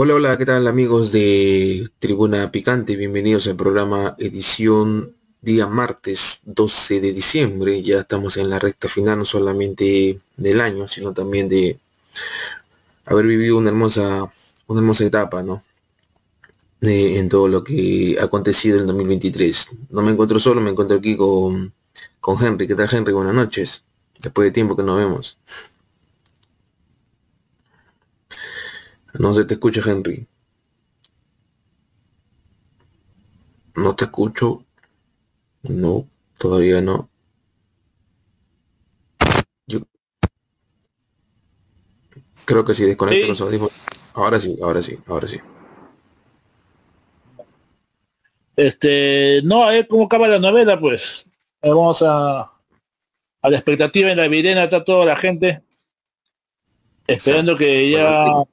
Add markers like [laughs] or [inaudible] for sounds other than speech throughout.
Hola, hola, ¿qué tal amigos de Tribuna Picante? Bienvenidos al programa edición día martes 12 de diciembre. Ya estamos en la recta final no solamente del año, sino también de haber vivido una hermosa, una hermosa etapa, ¿no? en todo lo que ha acontecido en el 2023. No me encuentro solo, me encuentro aquí con, con Henry. ¿Qué tal Henry? Buenas noches. Después de tiempo que nos vemos. No se te escucha, Henry. No te escucho. No, todavía no. Yo creo que si desconecto los audífonos. Ahora sí, ahora sí, ahora sí. Este, no, a ver cómo acaba la novela, pues. Vamos a, a la expectativa en la virena está toda la gente esperando que ya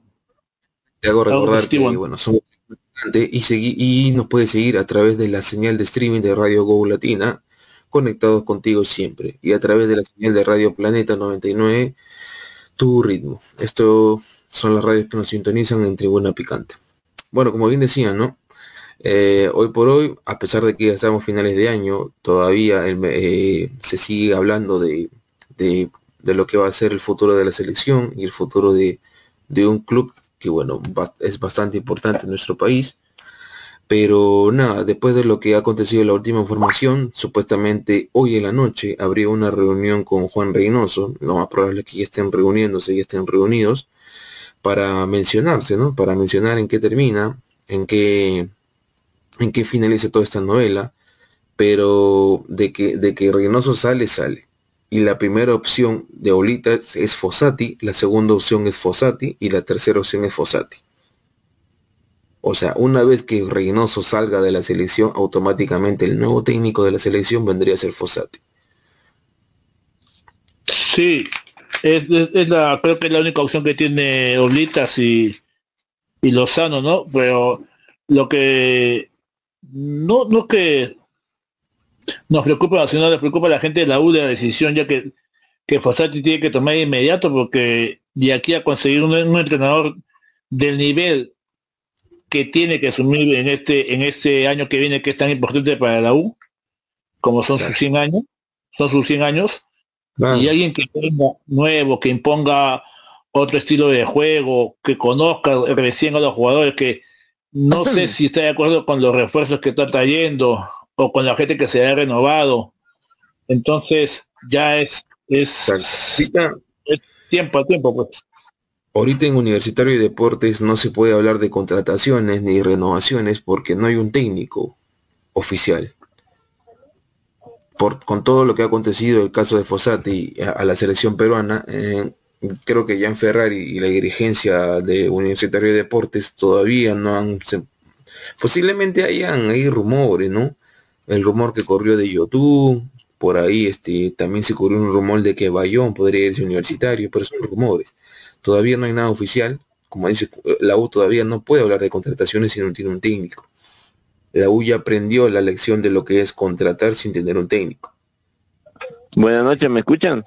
te hago recordar que bueno, somos y, y nos puede seguir a través de la señal de streaming de Radio Go Latina, conectados contigo siempre, y a través de la señal de Radio Planeta 99, tu ritmo. Esto son las radios que nos sintonizan en Tribuna Picante. Bueno, como bien decía, ¿no? Eh, hoy por hoy, a pesar de que ya estamos finales de año, todavía eh, se sigue hablando de, de, lo que va a ser el futuro de la selección y el futuro de, de un club que bueno, es bastante importante en nuestro país. Pero nada, después de lo que ha acontecido la última información, supuestamente hoy en la noche habría una reunión con Juan Reynoso, lo más probable es que ya estén reuniéndose, ya estén reunidos, para mencionarse, ¿no? Para mencionar en qué termina, en qué, en qué finaliza toda esta novela, pero de que, de que Reynoso sale, sale y la primera opción de Olita es Fossati, la segunda opción es Fossati y la tercera opción es Fossati. O sea, una vez que Reynoso salga de la selección, automáticamente el nuevo técnico de la selección vendría a ser Fossati. Sí, es, la, creo que es la única opción que tiene Oblitas y, y Lozano, ¿no? Pero lo que no, no que nos preocupa, si no les preocupa a la gente de la U de la decisión, ya que, que Fossati tiene que tomar de inmediato, porque de aquí a conseguir un, entrenador del nivel que tiene que asumir en este, en este año que viene, que es tan importante para la U, como son sus 100 años, son sus 100 años, y alguien que venga nuevo, que imponga otro estilo de juego, que conozca recién a los jugadores, que no sé [clears throat] si está de acuerdo con los refuerzos que está trayendo, o con la gente que se ha renovado. Entonces ya es, es, tiempo a tiempo. Pues. Ahorita en Universitario de Deportes no se puede hablar de contrataciones ni renovaciones porque no hay un técnico oficial. Por, con todo lo que ha acontecido el caso de Fossati a, la selección peruana, eh, creo que ya en Ferrari y la dirigencia de Universitario de Deportes todavía no han... posiblemente hayan hay rumores, ¿no? El rumor que corrió de YouTube, por ahí este, también se corrió un rumor de que Bayón podría irse universitario, pero son rumores. Todavía no hay nada oficial. Como dice, la U todavía no puede hablar de contrataciones si no tiene un técnico. La U ya aprendió la lección de lo que es contratar sin tener un técnico. Buenas noches, ¿me escuchan?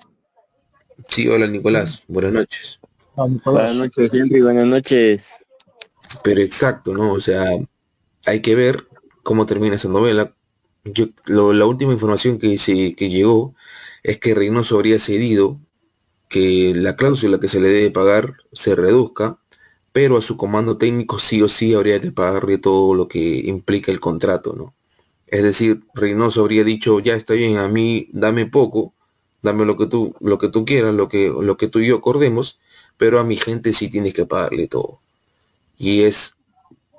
Sí, hola Nicolás, buenas noches. Buenas noches, Henry, buenas noches. Pero exacto, ¿no? O sea, hay que ver cómo termina esa novela, yo, la última información que, se, que llegó es que Reynoso habría cedido que la cláusula que se le debe pagar se reduzca, pero a su comando técnico sí o sí habría que pagarle todo lo que implica el contrato, ¿no? Es decir, Reynoso habría dicho, ya está bien, a mí dame poco, dame lo que tú, lo que tú quieras, lo que, lo que tú y yo acordemos, pero a mi gente sí tienes que pagarle todo. Y es,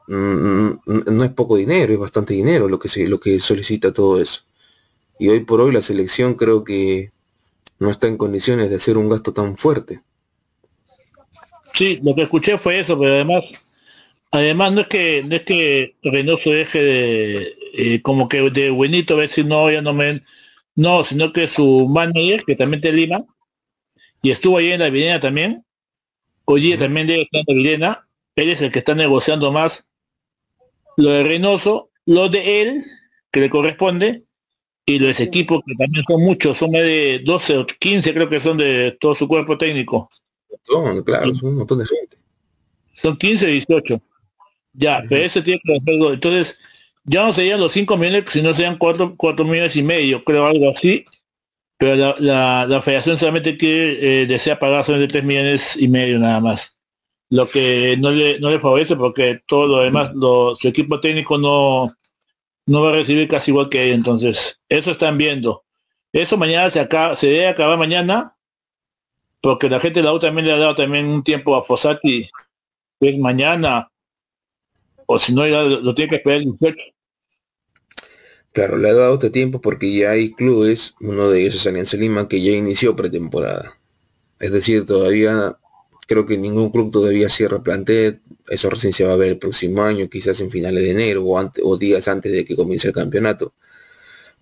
no es poco dinero, es bastante dinero lo que, se, lo que solicita todo eso. Y hoy por hoy la selección creo que no está en condiciones de hacer un gasto tan fuerte. Sí, lo que escuché fue eso, pero además, además no es que no es que Reynoso deje de eh, como que de buenito ver si no ya no me no, sino que su manager, que también te Lima, y estuvo ahí en la Vilena también, hoy día también debe estar en la Vilena, él es el que está negociando más lo de Reynoso, lo de él, que le corresponde, y los equipos que también son muchos, son más de 12 o 15 creo que son de todo su cuerpo técnico. Son, claro, son un montón de gente. Son 15, 18. Ya, pero eso tiene que hacerlo. Entonces, ya no serían los 5 millones, sino serían 4, 4 millones y medio, creo algo así. Pero la, la, federación solamente quiere, eh, desea pagar solamente 3 millones y medio nada más. Lo que no le, no le favorece porque todo lo demás, lo, su equipo técnico no, no va a recibir casi igual que ellos. Entonces, eso están viendo. Eso mañana se, acaba, se debe acabar mañana, porque la gente de la U también le ha dado también un tiempo a Fossati, es mañana, o si no, lo, tiene que esperar el 18. Claro, le ha dado este tiempo porque ya hay clubes, uno de ellos es Alianza Lima, que ya inició pretemporada. Es decir, todavía creo que ningún club todavía cierra plantel, eso recién se va a ver el próximo año, quizás en finales de enero o, antes, o días antes de que comience el campeonato.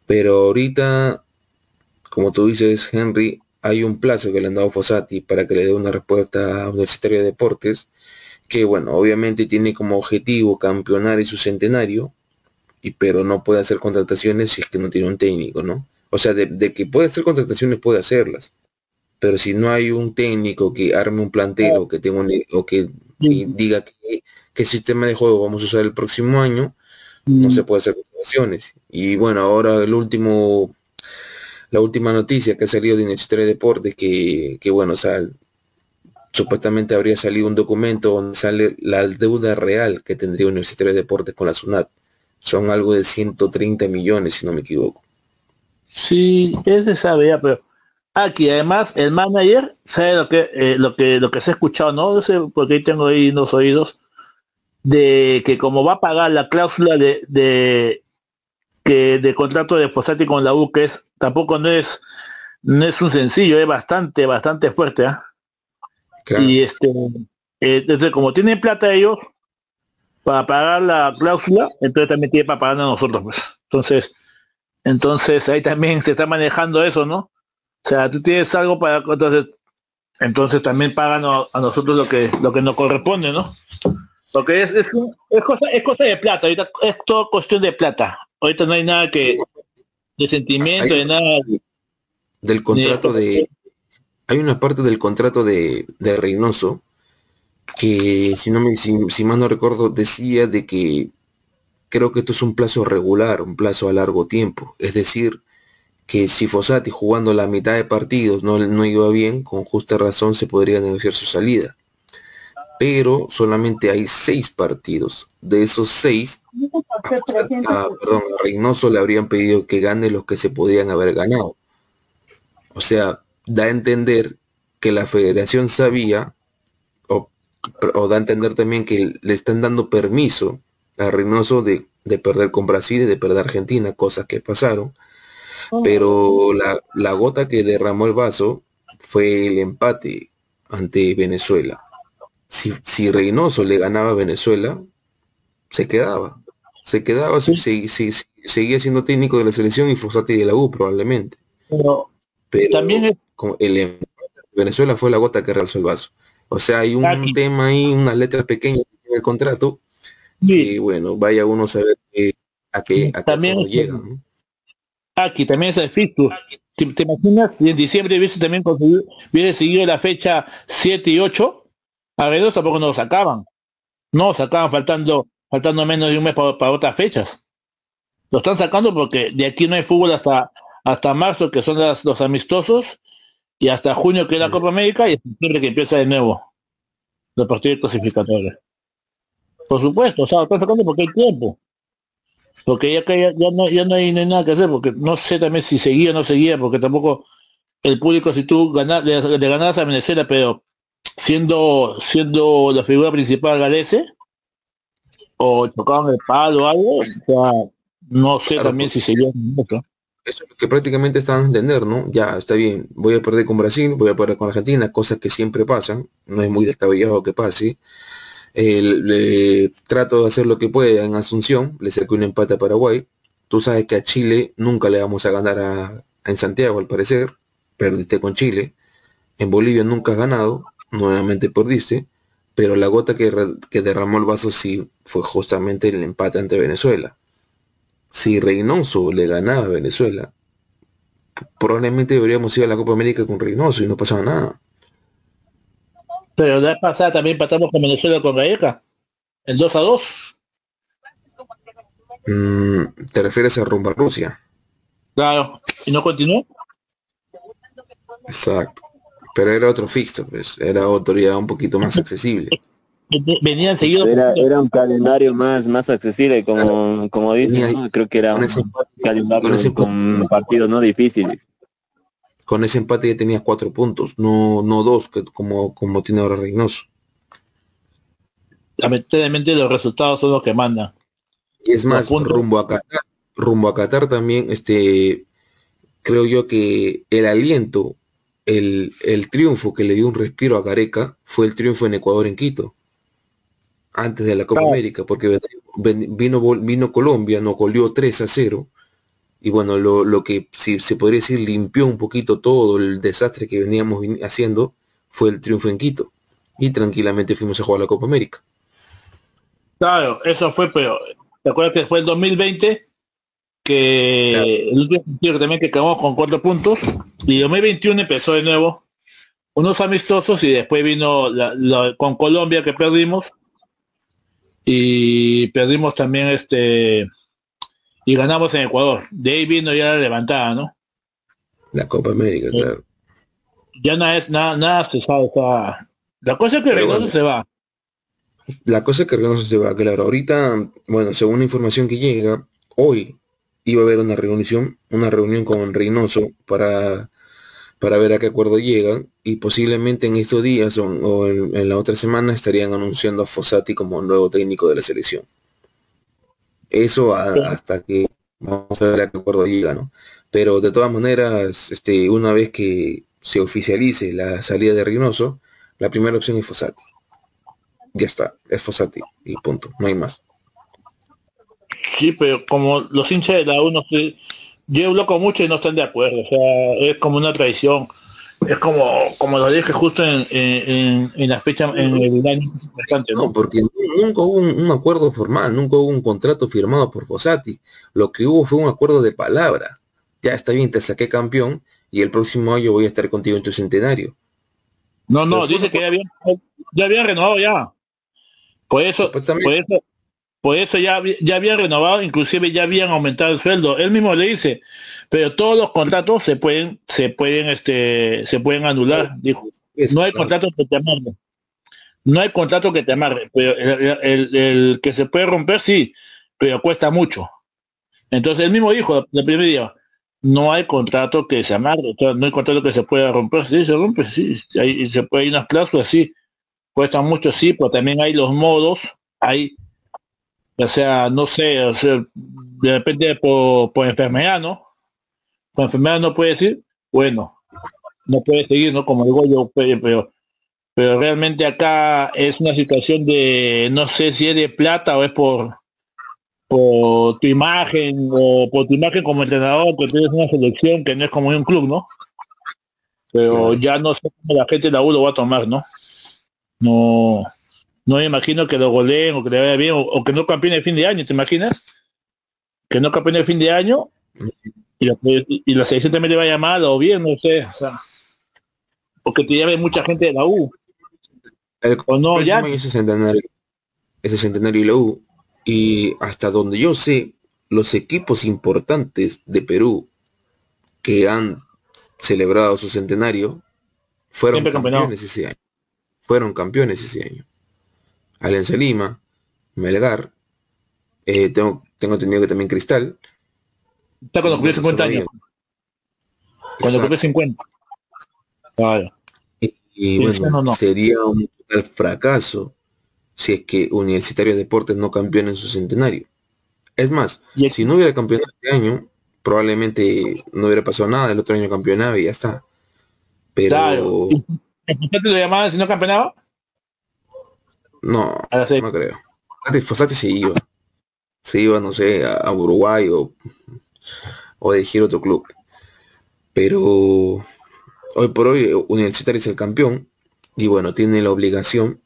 Pero ahorita, como tú dices, Henry, hay un plazo que le han dado Fossati para que le dé una respuesta a Universitario de Deportes, que bueno, obviamente tiene como objetivo campeonar en su centenario, y, pero no puede hacer contrataciones si es que no tiene un técnico, ¿no? O sea, de, de que puede hacer contrataciones, puede hacerlas pero si no hay un técnico que arme un plantero, que tenga o que diga qué sistema de juego vamos a usar el próximo año, no se puede hacer contrataciones. Y bueno, ahora el último, la última noticia que ha salido de Universitario de Deportes, que, que bueno, o sea, supuestamente habría salido un documento donde sale la deuda real que tendría Universitario de Deportes con la SUNAT. Son algo de 130 millones, si no me equivoco. Sí, ese sabe ya, pero Aquí además el manager sabe lo que eh, lo que lo que se ha escuchado, no, sé porque ahí tengo ahí unos oídos de que como va a pagar la cláusula de, de que de contrato de Posati con la U que es tampoco no es no es un sencillo, es bastante bastante fuerte, ¿ah? Y este eh, entonces como tienen plata ellos para pagar la cláusula, entonces también tiene para pagar a nosotros, pues. Entonces, entonces ahí también se está manejando eso, ¿no? O sea, tú tienes algo para entonces, entonces también pagan a nosotros lo que lo que nos corresponde, ¿no? Porque es, es, cosa, es cosa de plata, ahorita es todo cuestión de plata. Ahorita no hay nada que de sentimiento, de nada. Del contrato de, hay una parte del contrato de, de Reynoso que si no me si, si mal no recuerdo decía de que creo que esto es un plazo regular, un plazo a largo tiempo. Es decir, que si Fossati jugando la mitad de partidos no, no iba bien, con justa razón se podría negociar su salida. Pero solamente hay seis partidos. De esos seis, a, perdón, a Reynoso le habrían pedido que gane los que se podían haber ganado. O sea, da a entender que la federación sabía, o, da a entender también que le están dando permiso a Reynoso de, de perder con Brasil y de perder Argentina, cosas que pasaron pero la, gota que derramó el vaso fue el empate ante Venezuela. Si, si Reynoso le ganaba a Venezuela, se quedaba. Se quedaba, seguía siendo técnico de la selección y Fosati de la U probablemente. Pero, también el em, Venezuela fue la gota que realzó el vaso. O sea, hay un tema ahí, unas letras pequeñas en el contrato, y bueno, vaya uno a saber a qué, a también llegan. Aquí también es el fixture. ¿Te, imaginas si en diciembre hubiese también conseguido, hubiese seguido la fecha 7 y 8? A ver, tampoco nos sacaban. No, sacaban faltando, faltando menos de un mes para, otras fechas. Lo están sacando porque de aquí no hay fútbol hasta, hasta marzo, que son los amistosos, y hasta junio que es la Copa América, y septiembre que empieza de nuevo los partidos clasificatorios. Por supuesto, o sea, lo están sacando porque hay tiempo porque ya, ya, ya, no, ya no, hay, nada que hacer, porque no sé también si seguía o no seguía, porque tampoco el público si tú ganas, le, ganas a Venezuela, pero siendo siendo la figura principal Galese, o tocaban el palo o algo, o sea, no sé también si sería eso es lo que prácticamente están a entender, ¿no? Ya, está bien, voy a perder con Brasil, voy a perder con Argentina, cosas que siempre pasan, no es muy descabellado que pase. Le, trato de hacer lo que pueda en Asunción, le saqué un empate a Paraguay. Tú sabes que a Chile nunca le vamos a ganar en Santiago, al parecer. Perdiste con Chile. En Bolivia nunca has ganado, nuevamente perdiste. Pero la gota que, que derramó el vaso sí fue justamente el empate ante Venezuela si Reynoso le ganaba a Venezuela, probablemente deberíamos ir a la Copa América con Reynoso y no pasaba nada. Pero la vez pasada también pasamos con Venezuela con Gaeca, el 2 a 2. Mm, ¿Te refieres a rumba Rusia? Claro, ¿y no continuó? Exacto. Pero era otro fixture, pues, era autoridad un poquito más accesible. venían seguidos era, un calendario más más accesible como como dicen creo que era un calendario con, partidos no difíciles con ese empate ya tenías cuatro puntos no no dos que como como tiene ahora Reynoso. Lamentablemente los resultados son los que mandan. Y es más rumbo a Qatar rumbo a Qatar también este creo yo que el aliento el, el triunfo que le dio un respiro a Gareca fue el triunfo en Ecuador en Quito antes de la Copa América, porque vino, vino Colombia, nos colió 3 a 0, y bueno, lo, que si se podría decir limpió un poquito todo el desastre que veníamos haciendo fue el triunfo en Quito, y tranquilamente fuimos a jugar la Copa América. Claro, eso fue, pero ¿te acuerdas que fue el 2020? Que el último partido también que quedamos con cuatro puntos, y 2021 empezó de nuevo unos amistosos y después vino con Colombia que perdimos y perdimos también este y ganamos en Ecuador. De ahí vino ya la levantada, ¿no? La Copa América, claro. Ya nada es nada, nada se sabe, la cosa es que Reynoso se va. La cosa es que Reynoso se va, claro. Ahorita, bueno, según la información que llega, hoy iba a haber una reunión, una reunión con Reynoso para para ver a qué acuerdo llegan y posiblemente en estos días o, en, la otra semana estarían anunciando a Fossati como nuevo técnico de la selección. Eso hasta que vamos a ver a qué acuerdo llega, ¿no? Pero de todas maneras, este, una vez que se oficialice la salida de Reynoso, la primera opción es Fossati. Ya está, es Fossati y punto, no hay más. Sí, pero como los hinchas de la uno yo loco mucho y no están de acuerdo. O sea, es como una traición. Es como, como lo dije justo en, en, la fecha, en el año ¿no? porque nunca hubo un, acuerdo formal, nunca hubo un contrato firmado por Fossati. Lo que hubo fue un acuerdo de palabra. Ya está bien, te saqué campeón y el próximo año voy a estar contigo en tu centenario. No, no, dice que ya habían, ya habían renovado ya. Por eso, por eso, por eso ya, ya habían renovado, inclusive ya habían aumentado el sueldo. Él mismo le dice, pero todos los contratos se pueden, se pueden, este, se pueden anular. Dijo, no hay contrato que te amarre. No hay contrato que te amarre. Pero el, que se puede romper, sí, pero cuesta mucho. Entonces él mismo dijo el primer día, no hay contrato que se amarre, no hay contrato que se pueda romper, sí, se rompe, sí, hay, se puede, hay unas cláusulas, sí, cuesta mucho, sí, pero también hay los modos, hay o sea, no sé, o sea, de repente por, por enfermedad, ¿no? Por enfermedad no puede decir, bueno, no puede seguir, ¿no? Como digo yo, pero, pero realmente acá es una situación de, no sé si es de plata o es por, por tu imagen o por tu imagen como entrenador, que tienes una selección que no es como un club, ¿no? Pero ya no sé cómo la gente de la U lo va a tomar, ¿no? No, no me imagino que lo goleen o que le vaya bien o, que no campeone el fin de año, ¿te imaginas? Que no campeone el fin de año y la, y la selección también le vaya mal o bien, no sé, o sea, o que te llame mucha gente de la U. o no, ya. Ese centenario, ese centenario y la U. Y hasta donde yo sé, los equipos importantes de Perú que han celebrado su centenario fueron campeones ese año. Fueron campeones ese año. Alianza Lima, Melgar, eh, tengo, tengo entendido que también Cristal. Está cuando cumplió 50 años. Cuando cumplió 50. Y, bueno, sería un total fracaso si es que Universitario de Deportes no campeona en su centenario. Es más, si no hubiera campeonado este año, probablemente no hubiera pasado nada, el otro año campeonaba y ya está. Pero... Claro. lo llamaban si no campeonaba? No, no creo. Fosati se iba. Se iba, no sé, a, Uruguay o, o a elegir otro club. Pero hoy por hoy Universitario es el campeón y bueno, tiene la obligación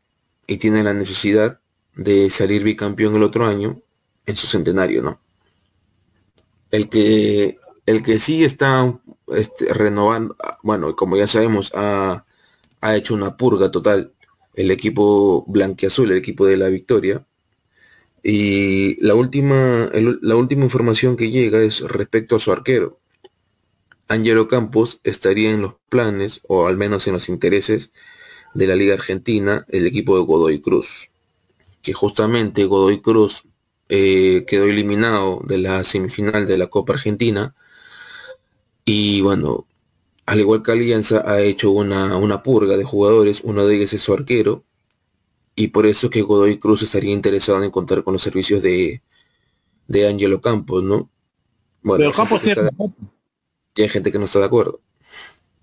y tiene la necesidad de salir bicampeón el otro año en su centenario, ¿no? El que, el que sí está este, renovando, bueno, como ya sabemos, ha, ha hecho una purga total el equipo blanqueazul, el equipo de la victoria. Y la última, la última información que llega es respecto a su arquero. Angelo Campos estaría en los planes, o al menos en los intereses, de la Liga Argentina, el equipo de Godoy Cruz. Que justamente Godoy Cruz eh, quedó eliminado de la semifinal de la Copa Argentina. Y bueno, al igual que Alianza, ha hecho una, una purga de jugadores, uno de ellos es su arquero, y por eso que Godoy Cruz estaría interesado en contar con los servicios de, de Angelo Campos, ¿no? Bueno, Pero Campos tiene y hay gente que no está de acuerdo.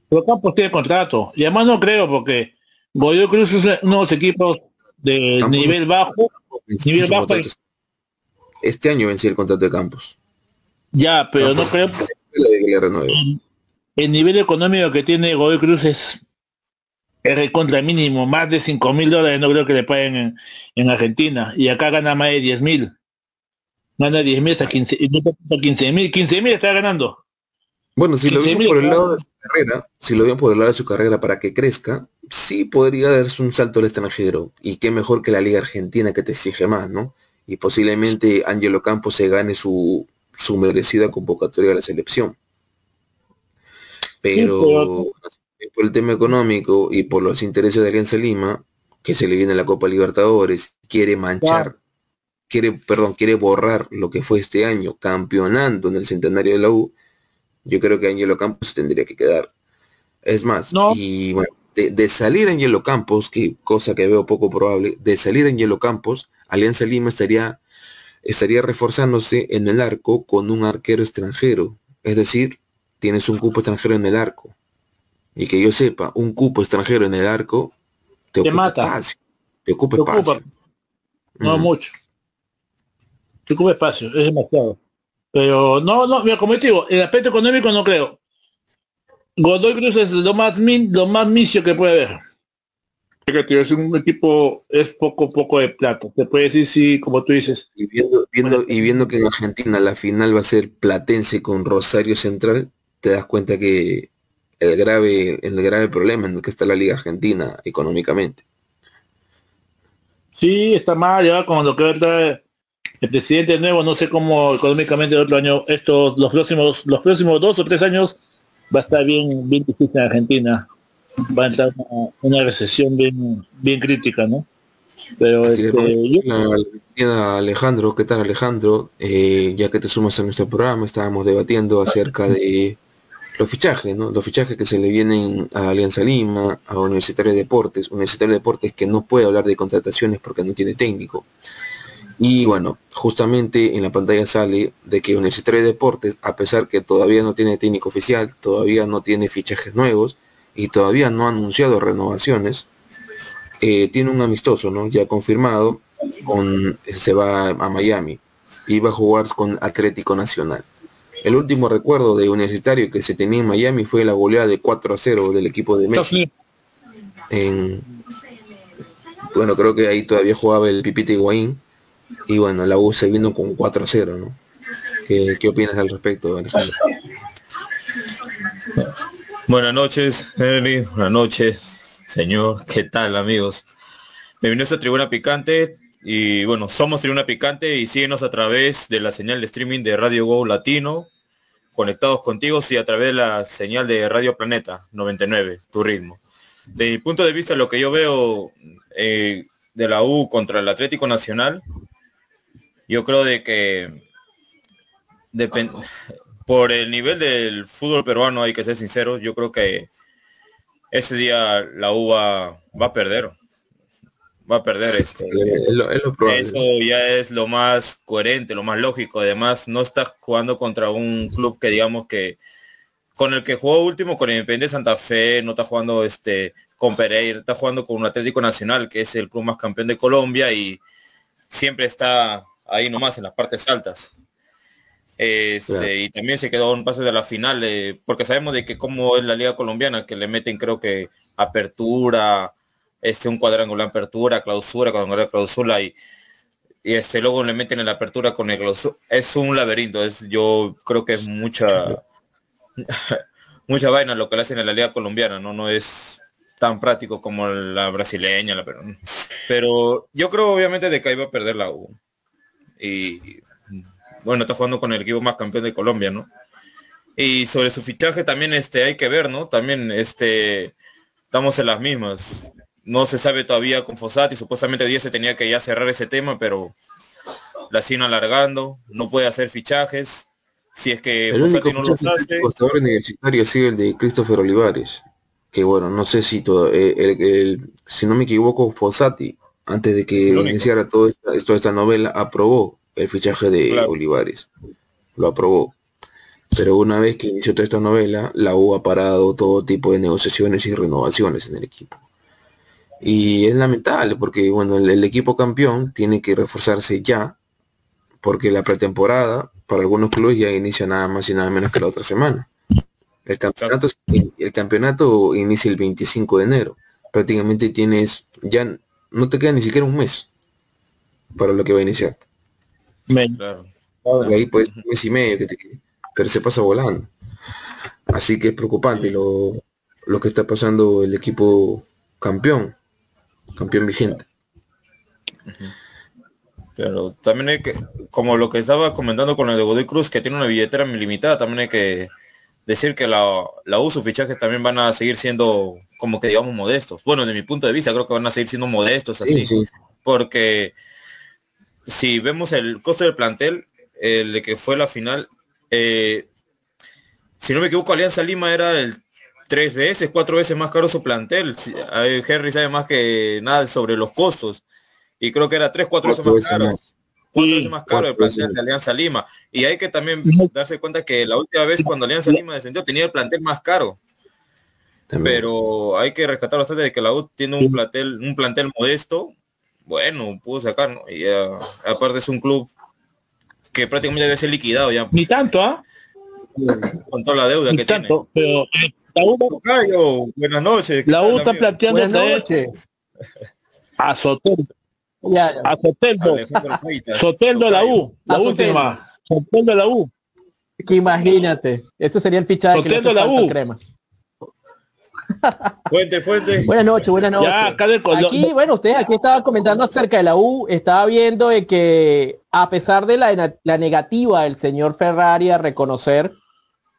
Pero Campos tiene contrato, y además no creo porque Godoy Cruz es uno de los equipos de nivel bajo, nivel bajo Este año vencía el contrato de Campos. Ya, pero no creo el nivel económico que tiene Godoy Cruz es, el contra mínimo, más de 5 mil dólares no creo que le paguen en, Argentina. Y acá gana más de 10 mil. Gana 10 mil a 15 mil. 15 mil está ganando. Bueno, si lo ven por el lado de su carrera, si lo por el lado de su carrera para que crezca, sí podría darse un salto al extranjero. Y qué mejor que la Liga Argentina que te exige más, ¿no? Y posiblemente Angelo Campos se gane su, su merecida convocatoria a la selección. Pero por el tema económico y por los intereses de Alianza Lima, que se le viene la Copa Libertadores, quiere manchar, quiere, perdón, quiere borrar lo que fue este año, campeonando en el centenario de la U, yo creo que Angelo Campos se tendría que quedar. Es más, y bueno, de, salir Angelo Campos, que cosa que veo poco probable, de salir Angelo Campos, Alianza Lima estaría, estaría reforzándose en el arco con un arquero extranjero. Es decir, tienes un cupo extranjero en el arco. Y que yo sepa, un cupo extranjero en el arco te, ocupa mata. espacio. Te ocupa espacio. No mucho. Te ocupa espacio, es demasiado. Pero no, no, mira, como te digo, el aspecto económico no creo. Godoy Cruz es lo más min, lo más misio que puede haber. Es un equipo, es poco poco de plata. Se puede decir sí, como tú dices. Y viendo, viendo, y viendo que en Argentina la final va a ser Platense con Rosario Central, te das cuenta que el grave, el grave problema en el que está la Liga Argentina económicamente. Sí, está mal, ya con lo que va el presidente nuevo, no sé cómo económicamente el otro año, estos, los próximos, los próximos dos o tres años va a estar bien, bien difícil en Argentina. Va a entrar una, recesión bien, bien crítica, ¿no? Pero este, Alejandro, ¿qué tal Alejandro? Eh, ya que te sumas a nuestro programa, estábamos debatiendo acerca de los fichajes, ¿no? Los fichajes que se le vienen a Alianza Lima, a Universitario de Deportes, Universitario de Deportes que no puede hablar de contrataciones porque no tiene técnico. Y bueno, justamente en la pantalla sale de que Universitario de Deportes, a pesar que todavía no tiene técnico oficial, todavía no tiene fichajes nuevos y todavía no ha anunciado renovaciones, eh, tiene un amistoso, ¿no? Ya confirmado, con, se va a Miami y va a jugar con Atlético Nacional. El último recuerdo de Universitario que se tenía en Miami fue la goleada de 4 a 0 del equipo de México. bueno, creo que ahí todavía jugaba el Pipita Higuaín. Y bueno, la U se vino con 4 a 0, ¿no? ¿Qué, ¿Qué, opinas al respecto, Alejandro? Buenas noches, Henry. Buenas noches, señor. ¿Qué tal, amigos? Bienvenidos a Tribuna Picante. Y bueno, somos Tribuna Picante y síguenos a través de la señal de streaming de Radio Go Latino, conectados contigo y a través de la señal de Radio Planeta 99, tu ritmo. De mi punto de vista, lo que yo veo eh, de la U contra el Atlético Nacional, yo creo de que por el nivel del fútbol peruano, hay que ser sincero, yo creo que ese día la U va, a perder. Va a perder este. Eso ya es lo más coherente, lo más lógico. Además, no está jugando contra un club que digamos que con el que jugó último, con el Independiente Santa Fe, no está jugando este con Pereira, está jugando con un Atlético Nacional, que es el club más campeón de Colombia y siempre está ahí nomás en las partes altas. Este, y también se quedó un paso de la final, eh, porque sabemos de que como es la liga colombiana, que le meten creo que apertura, este un cuadrangular apertura, clausura, cuadrangular clausura y, y este luego le meten en la apertura con el clausura. Es un laberinto, es yo creo que es mucha [laughs] mucha vaina lo que le hacen en la liga colombiana, no no es tan práctico como la brasileña, la pero, pero yo creo obviamente de que va a perder la U. Y bueno, está jugando con el equipo más campeón de Colombia, ¿no? Y sobre su fichaje también este, hay que ver, ¿no? También este, estamos en las mismas. No se sabe todavía con Fossati, supuestamente hoy día se tenía que ya cerrar ese tema, pero la siguen alargando, no puede hacer fichajes. Si es que el Fossati no los hace. El universitario sigue el de Christopher Olivares, que bueno, no sé si todo, eh, el, si no me equivoco, Fossati, antes de que iniciara todo esta, toda esta novela, aprobó el fichaje de Olivares. Lo aprobó. Pero una vez que inició toda esta novela, la U ha parado todo tipo de negociaciones y renovaciones en el equipo. Y es lamentable porque bueno, el, equipo campeón tiene que reforzarse ya, porque la pretemporada para algunos clubes ya inicia nada más y nada menos que la otra semana. El campeonato, el campeonato inicia el 25 de enero. Prácticamente tienes, ya no te queda ni siquiera un mes para lo que va a iniciar. Claro. Ahí pues un mes y medio, pero se pasa volando. Así que es preocupante lo, lo que está pasando el equipo campeón, campeón vigente. Pero también hay que, como lo que estaba comentando con el de Godoy Cruz, que tiene una billetera limitada, también hay que decir que la, la U, sus fichajes también van a seguir siendo como que digamos modestos. Bueno, de mi punto de vista, creo que van a seguir siendo modestos así. Porque si vemos el costo del plantel, el de que fue la final, eh, si no me equivoco, Alianza Lima era el tres veces, cuatro veces más caro su plantel. Henry sabe más que nada sobre los costos. Y creo que era tres, cuatro, veces más caro. Cuatro veces más caro el plantel de Alianza Lima. Y hay que también darse cuenta que la última vez cuando Alianza Lima descendió tenía el plantel más caro. Pero hay que rescatar bastante de que la U tiene un plantel, un plantel modesto, bueno, pudo sacar, ¿no? Y aparte es un club que prácticamente debe ser liquidado ya. Ni tanto, ¿ah? Con toda la deuda que tanto, tiene. Pero la U, buenas noches. La U está planteando noches. a Soteldo. A Soteldo. Soteldo la U. La última. Soteldo la U. Que imagínate. Ese sería el fichaje Soteldo la U. Crema. [laughs] Fuente, fuente. Buenas noches, buenas noches. aquí, bueno, ustedes aquí estaban comentando acerca de la U, estaba viendo de que a pesar de la, la negativa del señor Ferrari a reconocer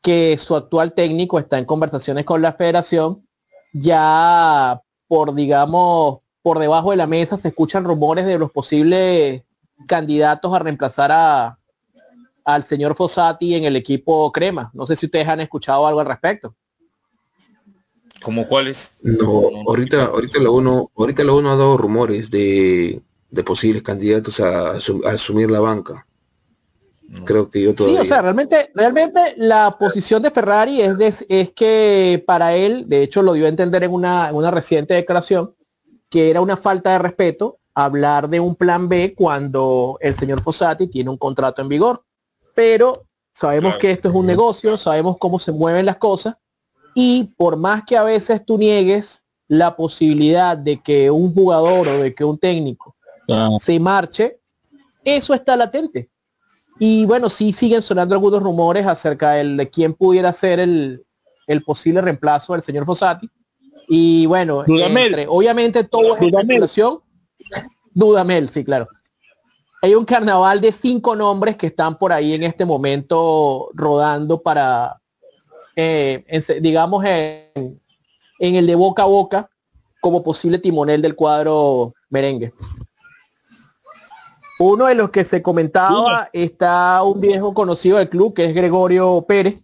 que su actual técnico está en conversaciones con la federación, ya por, digamos, por debajo de la mesa se escuchan rumores de los posibles candidatos a reemplazar a, al señor Fossati en el equipo Crema. No sé si ustedes han escuchado algo al respecto. ¿Como cuáles? No, ahorita, ahorita la uno, ahorita la uno ha dado rumores de, posibles candidatos a, asumir la banca. Creo que yo todavía. Sí, o sea, realmente, realmente la posición de Ferrari es, es que para él, de hecho lo dio a entender en una, en una reciente declaración, que era una falta de respeto hablar de un plan B cuando el señor Fossati tiene un contrato en vigor. Pero sabemos que esto es un negocio, sabemos cómo se mueven las cosas y por más que a veces tú niegues la posibilidad de que un jugador o de que un técnico ah. se marche, eso está latente. Y bueno, sí siguen sonando algunos rumores acerca de quién pudiera ser el, posible reemplazo del señor Fossati. Y bueno, obviamente todo es especulación. Dudamel, sí, claro. Hay un carnaval de cinco nombres que están por ahí en este momento rodando para, eh, digamos, en, el de boca a boca como posible timonel del cuadro merengue. Uno de los que se comentaba está un viejo conocido del club, que es Gregorio Pérez,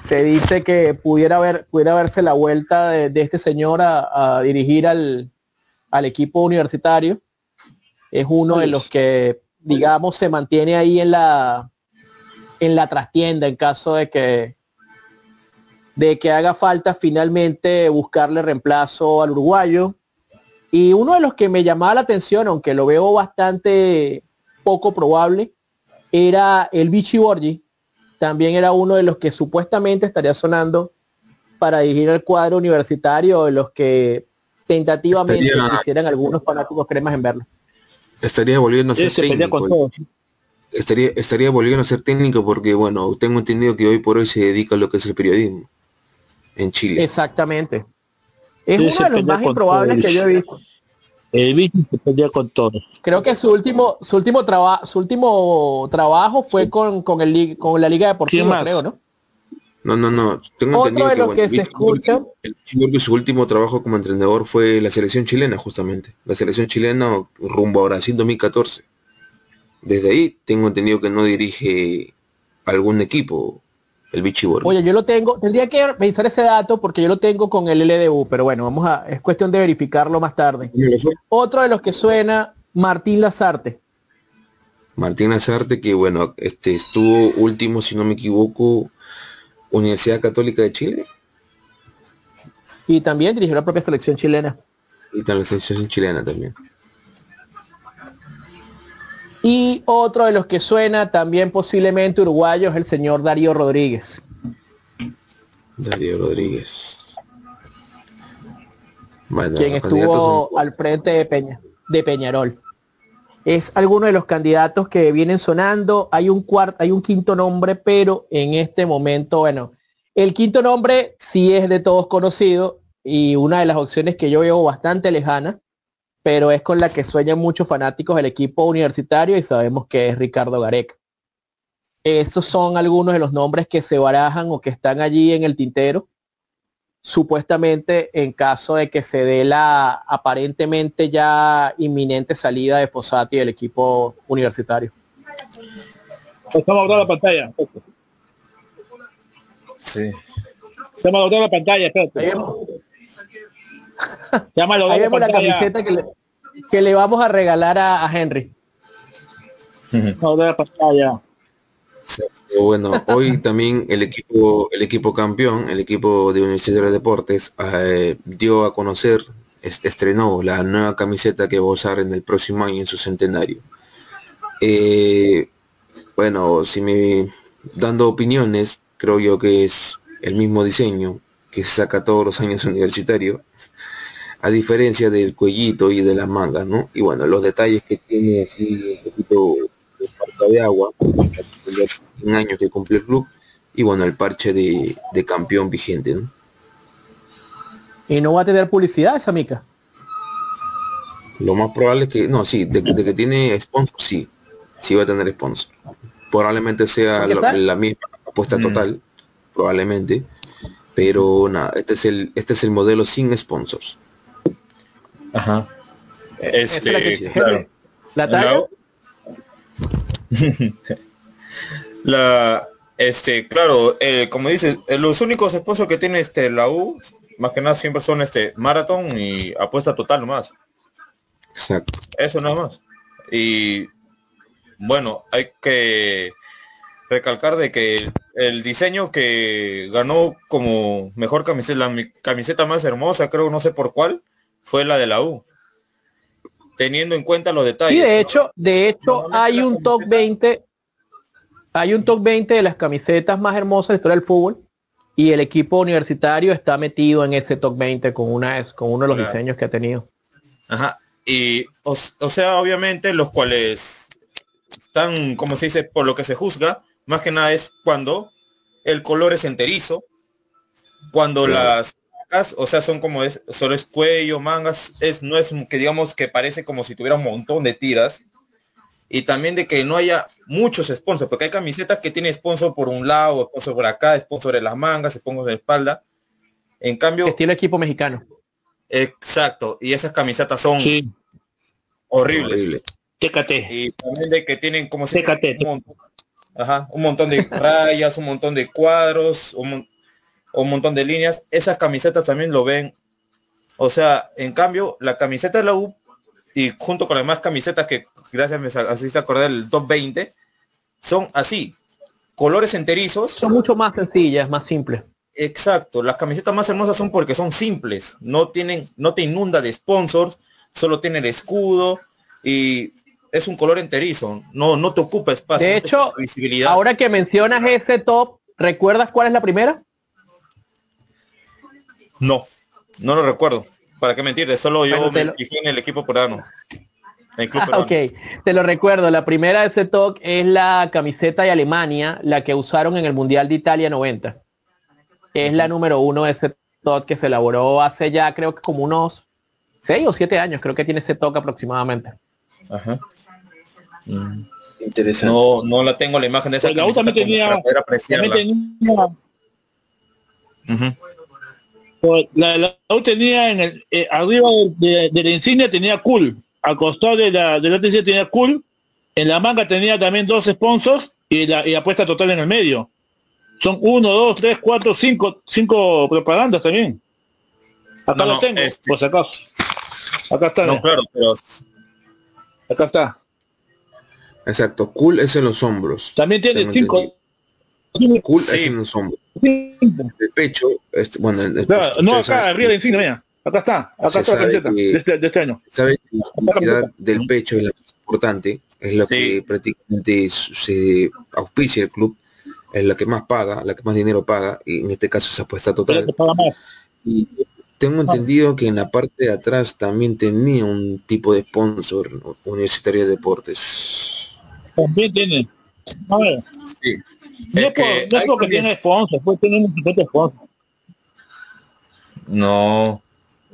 se dice que pudiera haber pudiera verse la vuelta de, este señor a, dirigir al, al, equipo universitario. Es uno de los que, digamos, se mantiene ahí en la en la trastienda en caso de que de que haga falta finalmente buscarle reemplazo al uruguayo. Y uno de los que me llamaba la atención, aunque lo veo bastante poco probable, era el Vichy Borgi. También era uno de los que supuestamente estaría sonando para dirigir el cuadro universitario, de los que tentativamente quisieran algunos fanáticos cremas en verlo. Estaría volviendo a ser técnico. Estaría, estaría volviendo a ser técnico porque, bueno, tengo entendido que hoy por hoy se dedica a lo que es el periodismo en Chile. Exactamente. Es uno de los más improbables que yo he visto. El bicho se peleó con todos. Creo que su último, su último trabajo, su último trabajo fue con, con, el, con la Liga Deportiva, creo, ¿no? No, no, no. Tengo Otro de lo que, se escucha. El, su último trabajo como entrenador fue la selección chilena, justamente. La selección chilena rumbo a Brasil 2014. Desde ahí tengo entendido que no dirige algún equipo el Bichiborg. Oye, yo lo tengo, tendría que revisar ese dato porque yo lo tengo con el LDU, pero bueno, vamos a, es cuestión de verificarlo más tarde. Otro de los que suena, Martín Lazarte. Martín Lazarte, que bueno, este estuvo último, si no me equivoco, Universidad Católica de Chile. Y también dirigió la propia selección chilena. Y también la selección chilena también. Y otro de los que suena también posiblemente uruguayo es el señor Darío Rodríguez. Darío Rodríguez. quien estuvo al frente de Peña, de Peñarol. Es alguno de los candidatos que vienen sonando. Hay un cuarto, hay un quinto nombre, pero en este momento, bueno, el quinto nombre sí es de todos conocido y una de las opciones que yo veo bastante lejana pero es con la que sueñan muchos fanáticos del equipo universitario y sabemos que es Ricardo Gareca. Esos son algunos de los nombres que se barajan o que están allí en el tintero, supuestamente en caso de que se dé la aparentemente ya inminente salida de Fossati del equipo universitario. Estamos a la pantalla. Sí. Estamos a la pantalla, Ahí vemos la camiseta que le, que le, vamos a regalar a, Henry. Bueno, hoy también el equipo, el equipo campeón, el equipo de Universidad de Deportes, eh, dio a conocer, estrenó la nueva camiseta que va a usar en el próximo año en su centenario. Eh, bueno, si me dando opiniones, creo yo que es el mismo diseño que se saca todos los años universitario a diferencia del cuellito y de las mangas, ¿no? Y bueno, los detalles que tiene así un poquito de de agua, un año que cumple el club, y bueno, el parche de, campeón vigente, ¿no? ¿Y no va a tener publicidad esa mica? Lo más probable es que, no, sí, de, que tiene sponsor, sí, sí va a tener sponsor. Probablemente sea la, misma apuesta mm. total, probablemente, pero nada, este es el, este es el modelo sin sponsors. Ajá. Este, la, ¿La talla? [laughs] La, este, claro, eh, como dices, eh, los únicos esposos que tiene este la U, más que nada siempre son este maratón y apuesta total nomás. Exacto. Eso nada más. Y bueno, hay que recalcar de que el diseño que ganó como mejor camiseta, la camiseta más hermosa, creo, no sé por cuál, fue la de la U. Teniendo en cuenta los detalles. Sí, de hecho, de hecho hay un top 20, hay un top 20 de las camisetas más hermosas de la historia del fútbol y el equipo universitario está metido en ese top 20 con una con uno de los diseños que ha tenido. Ajá. Y o, sea, obviamente los cuales están, como se dice, por lo que se juzga, más que nada es cuando el color es enterizo, cuando las o sea, son como es, solo es cuello, mangas, es, no es que digamos que parece como si tuviera un montón de tiras. Y también de que no haya muchos sponsors, porque hay camisetas que tiene sponsor por un lado, sponsor por acá, sponsor de las mangas, sponsor de la espalda. En cambio. Estilo equipo mexicano. Exacto. Y esas camisetas son horribles. Horrible. Y también de que tienen como si Ajá, un montón de rayas, un montón de cuadros, un, un montón de líneas. Esas camisetas también lo ven. O sea, en cambio, la camiseta de la U y junto con las demás camisetas que gracias me asiste a acordar el top 20, son así, colores enterizos. Son mucho más sencillas, más simples. Exacto, las camisetas más hermosas son porque son simples, no tienen, no te inunda de sponsors, solo tiene el escudo y es un color enterizo, no, no te ocupa espacio. De hecho, visibilidad. ahora que mencionas ese top, ¿recuerdas cuál es la primera? No, no lo recuerdo. ¿Para qué mentirte? Solo yo me fijé en el equipo peruano. Ah, ok, te lo recuerdo. La primera de ese top es la camiseta de Alemania, la que usaron en el Mundial de Italia 90. Es la número uno de ese top que se elaboró hace ya creo que como unos seis o siete años, creo que tiene ese toque aproximadamente. Ajá. Mm. Interesante. No, no la tengo la imagen de esa. Pues la también tenía, la, la, U tenía en el eh, arriba de, la insignia tenía cool, al costado de la de la tenía cool, en la manga tenía también dos sponsors y la y apuesta total en el medio. Son uno, dos, tres, cuatro, cinco, cinco propagandas también. Acá lo tengo, este... pues acá. Acá está. No, claro, pero acá está. Exacto, cool es en los hombros. También tiene cinco. Cool es en los hombros. El pecho, este, bueno, el, no, acá arriba de encima, mira. Acá está, acá está la camiseta de, este, de, este, año. Sabe que la del pecho es la más importante, es lo que prácticamente se auspicia el club, es la que más paga, la que más dinero paga, y en este caso se apuesta total. Y tengo entendido que en la parte de atrás también tenía un tipo de sponsor, Universitario de Deportes. También tiene. A ver. Sí. No es, que, no es porque tiene sponsor, puede tener un sponsor. No.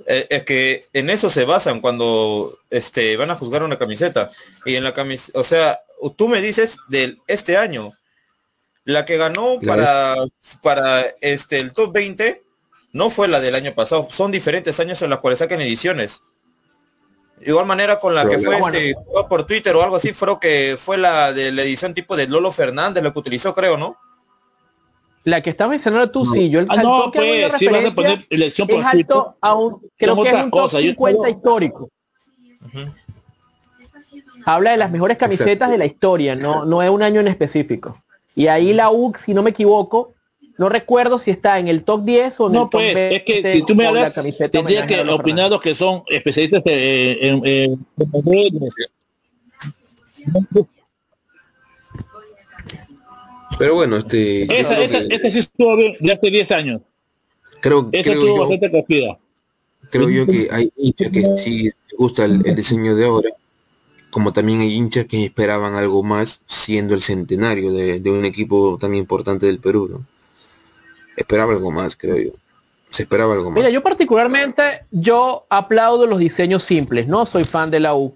Eh, es que en eso se basan cuando este van a juzgar una camiseta. Y en la camiseta, o sea, tú me dices de este año. La que ganó para, para este el top 20 no fue la del año pasado. Son diferentes años en los cuales sacan ediciones. Igual manera con la que fue este, por Twitter o algo así, creo que fue la de la edición tipo de Lolo Fernández, lo que utilizó, creo, ¿no? La que estás mencionando tú, sí, yo el ah, no, pues, sí vas a poner elección por es alto a un, creo que es un top 50 histórico. Habla de las mejores camisetas de la historia, no, no es un año en específico. Y ahí la UC, si no me equivoco, no recuerdo si está en el top 10 o en no, el top pues, es que si tú me hablas, tendría que opinar los que son especialistas en, en, Pero bueno, este... Esa, esa, esa sí estuvo bien de hace 10 años. Creo, esa creo estuvo yo, bastante cogida. Creo yo que hay hinchas que sí les gusta el, el, diseño de ahora, como también hay hinchas que esperaban algo más siendo el centenario de, de un equipo tan importante del Perú, ¿no? Esperaba algo más, creo yo. Se esperaba algo más. Mira, yo particularmente, yo aplaudo los diseños simples, no soy fan de la U.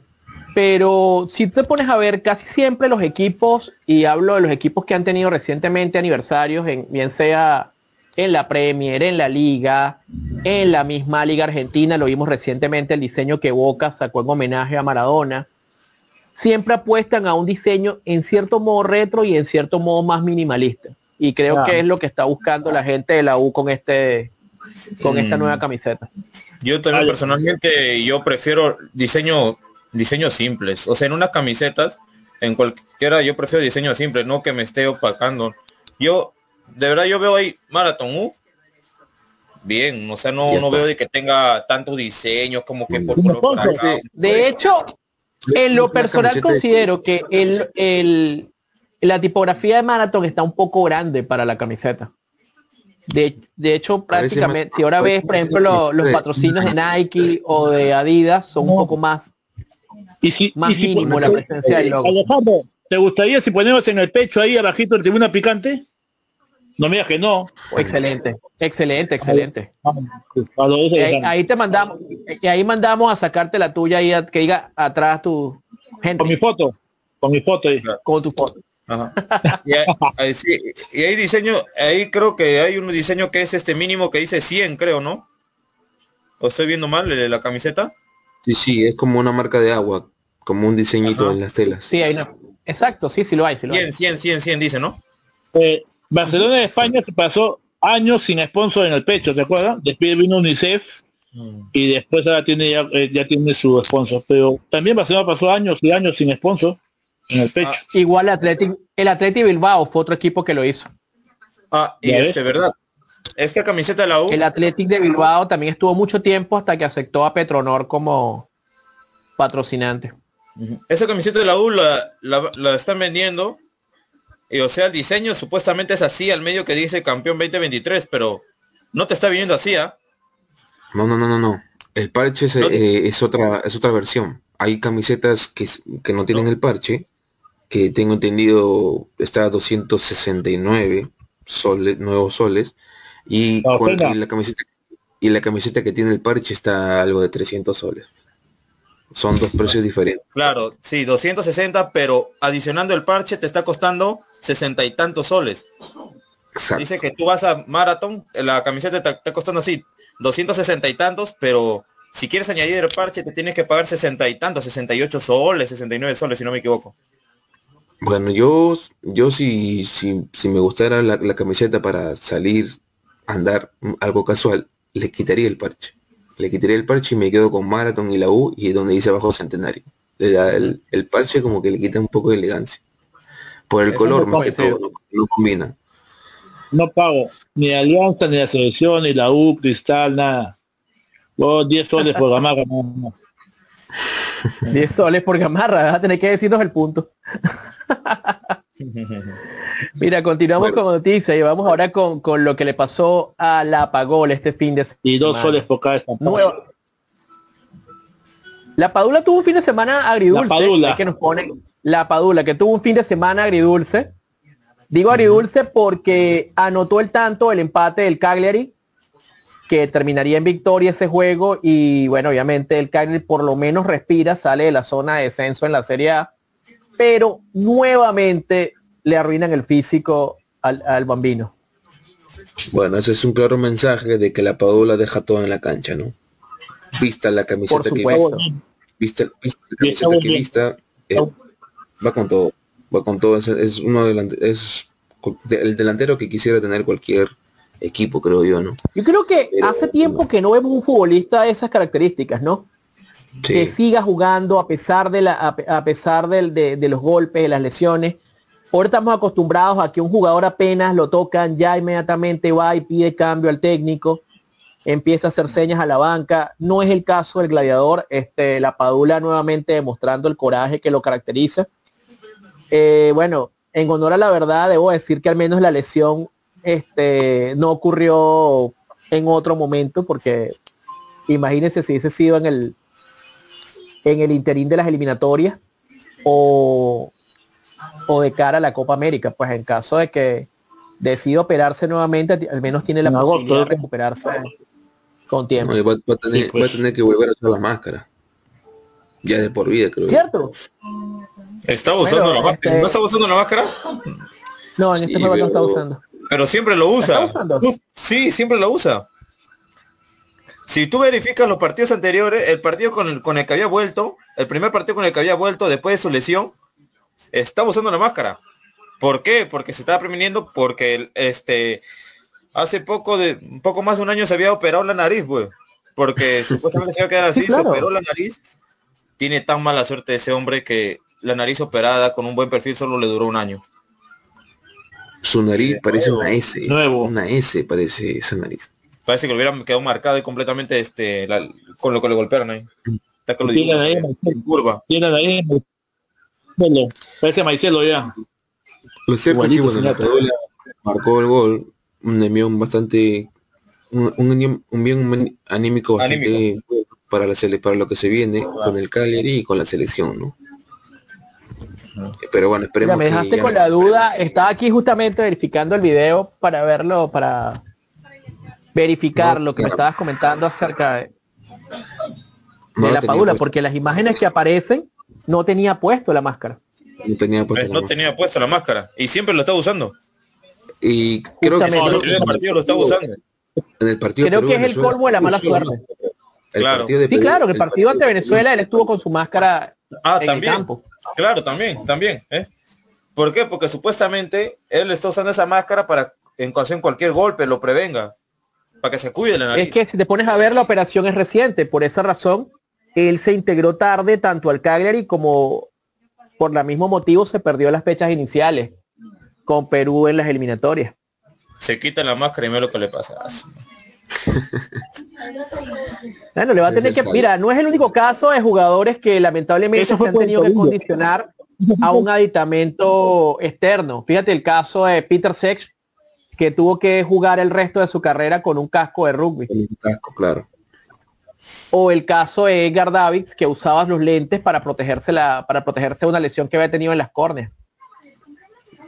Pero si te pones a ver, casi siempre los equipos, y hablo de los equipos que han tenido recientemente aniversarios, en, bien sea en la Premier, en la Liga, en la misma Liga Argentina, lo vimos recientemente, el diseño que Boca sacó en homenaje a Maradona, siempre apuestan a un diseño en cierto modo retro y en cierto modo más minimalista. Y creo que es lo que está buscando la gente de la U con este con esta nueva camiseta. Yo también personalmente yo prefiero diseño diseños simples. O sea, en unas camisetas, en cualquiera yo prefiero diseño simple, no que me esté opacando. Yo, de verdad yo veo ahí Marathon U. Bien, o sea, no, no veo de que tenga tanto diseño como que por, De hecho, en lo personal considero que el, el, la tipografía de Marathon está un poco grande para la camiseta. De, hecho, prácticamente, si ahora ves, por ejemplo, los patrocinios de Nike o de Adidas son un poco más, y si, más y mínimo la presencia del logo. Alejandro, ¿te gustaría si ponemos en el pecho ahí abajito el tribuna picante? No me digas que no. Excelente, excelente, excelente. ahí, te mandamos, y ahí mandamos a sacarte la tuya y que diga atrás tu gente. Con mi foto, con mi foto ahí. Con tu foto. Y, hay, diseño, ahí creo que hay un diseño que es este mínimo que dice 100, creo, ¿no? ¿O estoy viendo mal la camiseta? Sí, sí, es como una marca de agua, como un diseñito en las telas. Sí, hay una, Exacto, sí, sí lo hay. Sí 100, 100, 100, 100, dice, ¿no? Eh, Barcelona de España se pasó años sin sponsor en el pecho, ¿te acuerdas? Después vino UNICEF mm. y después ahora tiene ya, eh, ya tiene su sponsor. Pero también Barcelona pasó años y años sin sponsor en el pecho. Ah. Igual Athletic, el Athletic Bilbao fue otro equipo que lo hizo. Ah, y este, ¿verdad? Esta camiseta de la U. El Athletic de Bilbao también estuvo mucho tiempo hasta que aceptó a Petronor como patrocinante. Esa camiseta de la U la, la, están vendiendo. Y o sea, el diseño supuestamente es así al medio que dice campeón 2023, pero no te está viniendo así, ¿ah? No, no, no, no, no. El parche es, eh, es, otra, es otra versión. Hay camisetas que, que no tienen el parche, que tengo entendido está a 269 soles, nuevos soles, y, la camiseta, y la camiseta que tiene el parche está algo de 300 soles. Son dos precios diferentes. Claro, sí, 260, pero adicionando el parche te está costando sesenta y tantos soles. Dice que tú vas a Marathon, la camiseta te está costando así, 260 y tantos, pero si quieres añadir el parche te tienes que pagar 60 y tantos, 68 soles, 69 soles, si no me equivoco. Bueno, yo, yo si, si, si me gustara la, la camiseta para salir, andar algo casual, le quitaría el parche le quitaría el parche y me quedo con Marathon y la U y donde dice abajo Centenario. El, parche como que le quita un poco de elegancia. Por el color, no, combina. No pago ni Alianza, ni la selección, ni la U, Cristal, nada. 10 soles por gamarra. 10 [laughs] soles por gamarra, vas a tener que decirnos el punto. [laughs] Mira, continuamos con noticias y vamos ahora con, lo que le pasó a la Pagol este fin de semana. Y dos soles por cada La Padula tuvo un fin de semana agridulce. La Padula. Que nos pone la Padula, que tuvo un fin de semana agridulce. Digo agridulce porque anotó el tanto el empate del Cagliari, que terminaría en victoria ese juego. Y bueno, obviamente el Cagliari por lo menos respira, sale de la zona de descenso en la Serie A. Pero nuevamente le arruinan el físico al, bambino. Bueno, ese es un claro mensaje de que la Padula deja todo en la cancha, ¿no? Vista la camiseta que vista, vista, la camiseta que vista, eh, va con todo, va con todo. Es, uno es el delantero que quisiera tener cualquier equipo, creo yo, ¿no? Yo creo que hace tiempo que no vemos un futbolista de esas características, ¿no? Que siga jugando a pesar de la, a, pesar de, de, los golpes, de las lesiones, Ahora estamos acostumbrados a que un jugador apenas lo tocan, ya inmediatamente va y pide cambio al técnico, empieza a hacer señas a la banca. No es el caso del gladiador. Este, la Padula nuevamente demostrando el coraje que lo caracteriza. Eh, bueno, en honor a la verdad, debo decir que al menos la lesión este, no ocurrió en otro momento, porque imagínense si hubiese sido en el en el interín de las eliminatorias o o de cara a la Copa América, pues en caso de que decida operarse nuevamente, al menos tiene la posibilidad de recuperarse con tiempo. va, a tener, pues. tener, que volver a usar la máscara. Ya de por vida, creo. ¿Cierto? ¿Está usando la máscara? Este ¿No está usando la máscara? No, en este momento no está usando. Pero siempre lo usa. Sí, siempre lo usa. Si tú verificas los partidos anteriores, el partido con el, con el que había vuelto, el primer partido con el que había vuelto después de su lesión, estaba usando la máscara. ¿Por qué? Porque se estaba previniendo porque este hace poco de un poco más de un año se había operado la nariz, pues. Porque [laughs] supuestamente se iba a quedar así, se operó la nariz. Tiene tan mala suerte ese hombre que la nariz operada con un buen perfil solo le duró un año. Su nariz parece una S. Nuevo. Una S parece esa nariz. Parece que lo hubiera quedado marcado y completamente este con lo que le golpearon ahí. Está con lo curva. Tiene ahí Parece Maicelo ya. Lo cierto es que bueno, la Padula marcó el gol, un envión bastante, un, un, bien anímico bastante para la para lo que se viene con el Cagliari y con la selección, ¿no? Pero bueno, esperemos. me dejaste con la duda, estaba aquí justamente verificando el video para verlo, para verificar lo que me estabas comentando acerca de, de la Padula, porque las imágenes que aparecen no tenía puesto la máscara. No tenía puesto, no tenía puesto la máscara. Y siempre lo estaba usando. Y creo que en el partido lo estaba usando. En el partido creo que es el colmo de la mala suerte. claro. sí, claro, que el partido ante Venezuela él estuvo con su máscara ah, en también. el campo. Claro, también, también. ¿eh? ¿Por qué? Porque supuestamente él está usando esa máscara para en ocasión cualquier golpe lo prevenga, para que se cuide la nariz. Es que si te pones a ver la operación es reciente, por esa razón él se integró tarde tanto al Cagliari como por el mismo motivo se perdió las fechas iniciales con Perú en las eliminatorias. Se quita la máscara y ve lo que le pasa. [laughs] bueno, le va a tener que, mira, no es el único caso de jugadores que lamentablemente se han tenido que condicionar a un aditamento externo. Fíjate el caso de Peter Sex, que tuvo que jugar el resto de su carrera con un casco de rugby. Un casco, claro. O el caso de Edgar Davids, que usaba los lentes para protegerse, la, para protegerse de una lesión que había tenido en las córneas.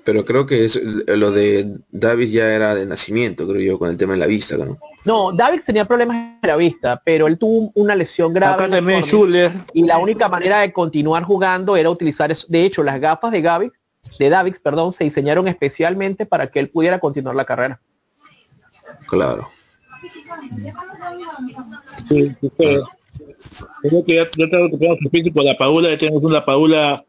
Pero creo que es, lo de David ya era de nacimiento, creo yo, con el tema de la vista, ¿no? No, David tenía problemas de la vista, pero él tuvo una lesión grave. y la única manera de continuar jugando era utilizar eso. De hecho, las gafas de David, de David, perdón, se diseñaron especialmente para que él pudiera continuar la carrera. Claro. Sí, Creo que ya, tengo que físico, la Paula, ya tenemos una Paula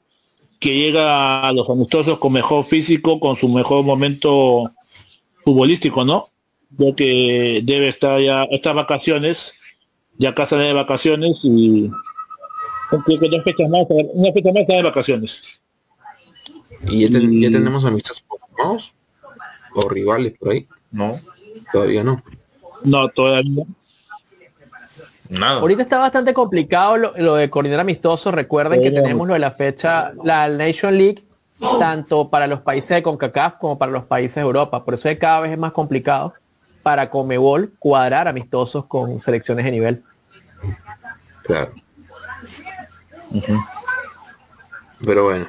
que llega a los amistosos con mejor físico, con su mejor momento futbolístico, ¿no? Creo que debe estar ya estas vacaciones, ya casa de vacaciones y creo que dos fechas más, una fecha más de vacaciones. ¿Y ya, tenemos amistosos o rivales por ahí? No. Todavía no. No, todavía Ahorita está bastante complicado lo, de coordinar amistosos. Recuerden que tenemos lo de la fecha, la Nation League, tanto para los países de CONCACAF como para los países de Europa. Por eso cada vez es más complicado para Comebol cuadrar amistosos con selecciones de nivel. Claro. Pero bueno.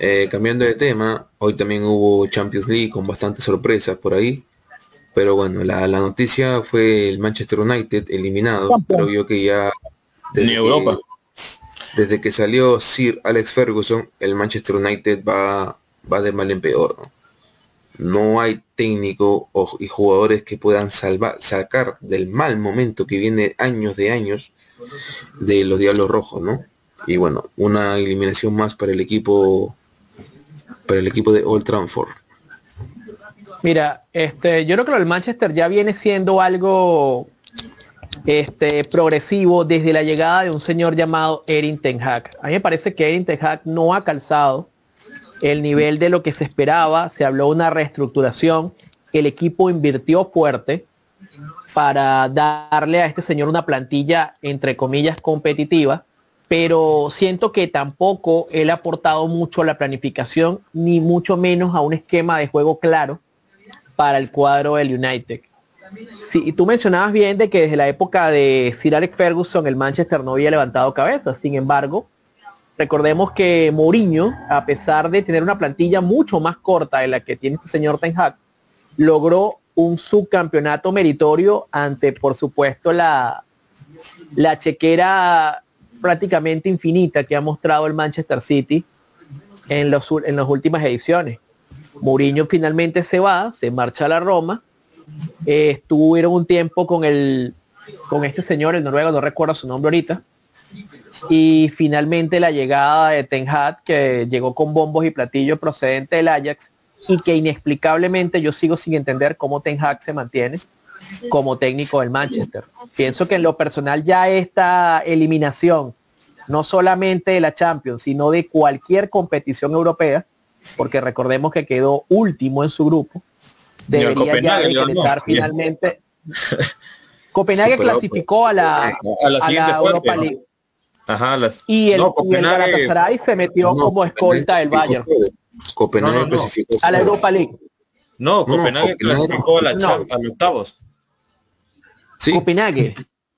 Eh, cambiando de tema, hoy también hubo Champions League con bastantes sorpresas por ahí. Pero bueno, la, noticia fue el Manchester United eliminado, pero yo que ya desde Europa. desde que salió Sir Alex Ferguson, el Manchester United va, va de mal en peor. No, hay técnico y jugadores que puedan salvar, sacar del mal momento que viene años de años de los Diablos Rojos, ¿no? Y bueno, una eliminación más para el equipo para el equipo de Old Trafford. Mira, este, yo creo que el Manchester ya viene siendo algo este, progresivo desde la llegada de un señor llamado Erin Ten Hag. A mí me parece que Erin Ten Hag no ha calzado el nivel de lo que se esperaba. Se habló de una reestructuración. El equipo invirtió fuerte para darle a este señor una plantilla, entre comillas, competitiva, pero siento que tampoco él ha aportado mucho a la planificación, ni mucho menos a un esquema de juego claro para el cuadro del United. Sí, y tú mencionabas bien de que desde la época de Sir Alex Ferguson el Manchester no había levantado cabeza. Sin embargo, recordemos que Mourinho, a pesar de tener una plantilla mucho más corta de la que tiene este señor Ten Hag, logró un subcampeonato meritorio ante, por supuesto, la, la chequera prácticamente infinita que ha mostrado el Manchester City en, los, en las últimas ediciones. Mourinho finalmente se va, se marcha a la Roma. Eh, estuvieron un tiempo con el con este señor, el noruego, no recuerdo su nombre ahorita. Y finalmente la llegada de Ten Hag, que llegó con bombos y platillos procedente del Ajax, y que inexplicablemente yo sigo sin entender cómo Ten Hag se mantiene como técnico del Manchester. Pienso que en lo personal ya esta eliminación, no solamente de la Champions, sino de cualquier competición europea, porque recordemos que quedó último en su grupo. Debería ya regresar finalmente. [laughs] Copenhague clasificó a la, a la, Europa League. Ajá, y, el, Galatasaray se metió como escolta del Bayern. Copenhague clasificó a la Europa League. No, Copenhague clasificó a la a los octavos. Sí. Copenhague.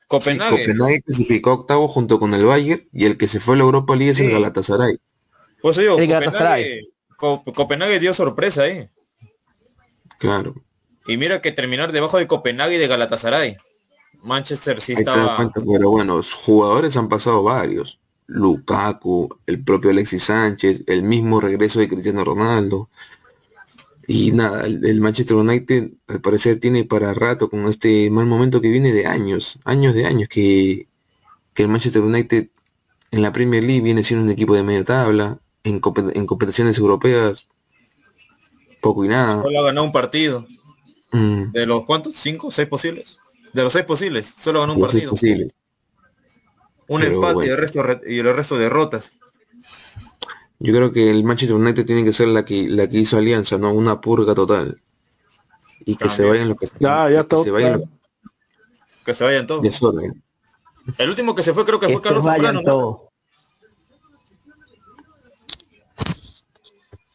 Copenhague. Copenhague clasificó octavo junto con el Bayern y el que se fue a la Europa League es el Galatasaray. Pues yo, el Galatasaray. Copenhague dio sorpresa ahí. Claro. Y mira que terminar debajo de Copenhague y de Galatasaray. Manchester sí estaba. pero bueno, jugadores han pasado varios. Lukaku, el propio Alexis Sánchez, el mismo regreso de Cristiano Ronaldo. Y nada, el, Manchester United al parecer tiene para rato con este mal momento que viene de años, años de años, que, que el Manchester United en la Premier League viene siendo un equipo de media tabla, en, competiciones europeas, poco y nada. Solo ha ganado un partido. Mm. ¿De los cuántos? ¿Cinco? ¿Seis posibles? De los seis posibles, solo ganó un partido. Posibles. Un empate y, el resto, y el resto derrotas. Yo creo que el Manchester United tiene que ser la que la que hizo Alianza, ¿no? Una purga total. Y que se vayan los que, ya, ya que se vayan que se vayan todos. El último que se fue creo que, fue Carlos Zambrano.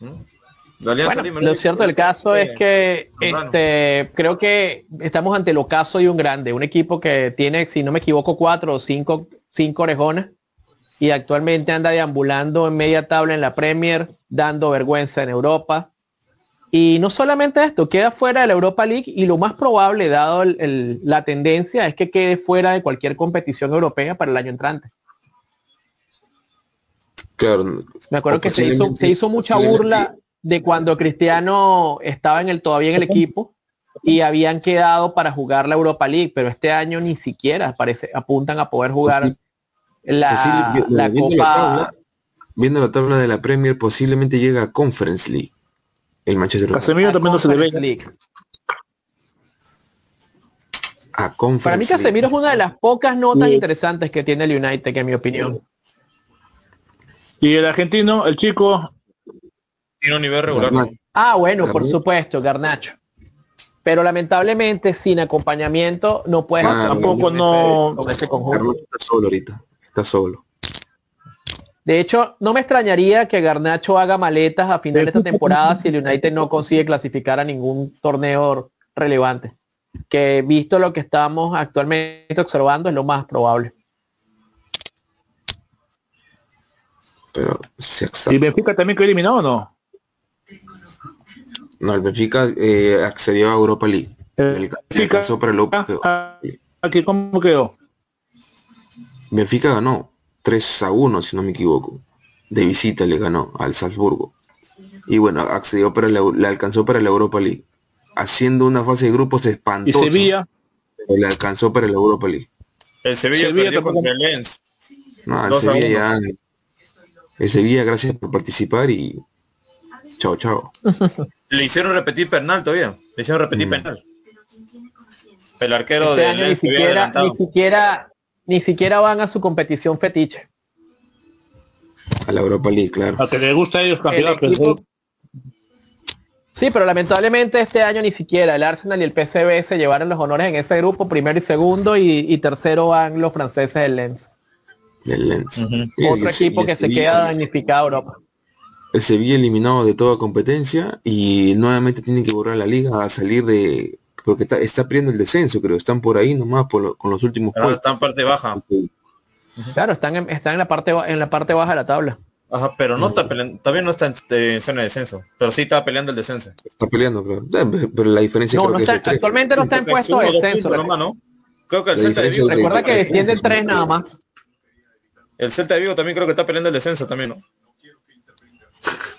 ¿Mm? lo cierto del caso es que este, creo que estamos ante el ocaso de un grande, un equipo que tiene, si no me equivoco, cuatro o cinco, cinco orejones y actualmente anda deambulando en media tabla en la Premier, dando vergüenza en Europa. Y no solamente esto, queda fuera de la Europa League y lo más probable, dado la tendencia, es que quede fuera de cualquier competición europea para el año entrante. Claro. Me acuerdo que se hizo, se hizo mucha burla de cuando Cristiano estaba en el, todavía en el equipo y habían quedado para jugar la Europa League, pero este año ni siquiera parece, apuntan a poder jugar la, la viendo Copa. La tabla, viendo la tabla de la Premier, posiblemente llega a Conference League. El Manchester Casemiro también no se. League. A Conference Para mí Casemiro es una de las pocas notas interesantes que tiene el United, que en mi opinión. Y el argentino, el chico. Tiene un nivel regular. Ah, bueno, por supuesto, Garnacho. Pero lamentablemente sin acompañamiento no puedes ah, tampoco no con ese conjunto. está solo ahorita está solo. De hecho, no me extrañaría que Garnacho haga maletas a final de esta temporada si el United no consigue clasificar a ningún torneo relevante. Que visto lo que estamos actualmente observando es lo más probable. Pero ¿Y Benfica también quedó eliminado o no? No, el Benfica eh, accedió a Europa League. El, Benfica, para el ¿Aquí cómo quedó? Benfica ganó 3 a 1, si no me equivoco. De visita le ganó al Salzburgo. Y bueno, accedió para le alcanzó para la Europa League. Haciendo una fase de grupos espantosa. ¿Y Sevilla? Le alcanzó para la Europa League. El Sevilla, Sevilla perdió contra el Lens. No, el Sevilla ya... El Sevilla, gracias por participar y... Chao, chao. [laughs] Le hicieron repetir penal todavía. Le hicieron repetir mm. penal. El arquero este de ni siquiera, ni siquiera ni siquiera van a su competición fetiche. A la Europa League, claro. A que le gusta a ellos Sí, pero lamentablemente este año ni siquiera el Arsenal y el PSV se llevaron los honores en ese grupo, primero y segundo, y, tercero van los franceses del Lens. Del Lens. Otro equipo que se queda damnificado Europa. El Sevilla eliminado de toda competencia y nuevamente tienen que borrar la liga a salir de porque está, está perdiendo el descenso, creo. Están por ahí nomás con los últimos puestos. Están parte baja. Claro, están en, están en la parte en la parte baja de la tabla. Ajá, pero no está peleando, todavía no está en, zona de descenso, pero sí está peleando el descenso. Está peleando, pero, eh, pero la diferencia no, es actualmente no está en puesto de descenso. Creo que el Celta de. Recuerda que desciende el 3 nada más. El Celta de Vigo también creo que está peleando el descenso también, ¿no?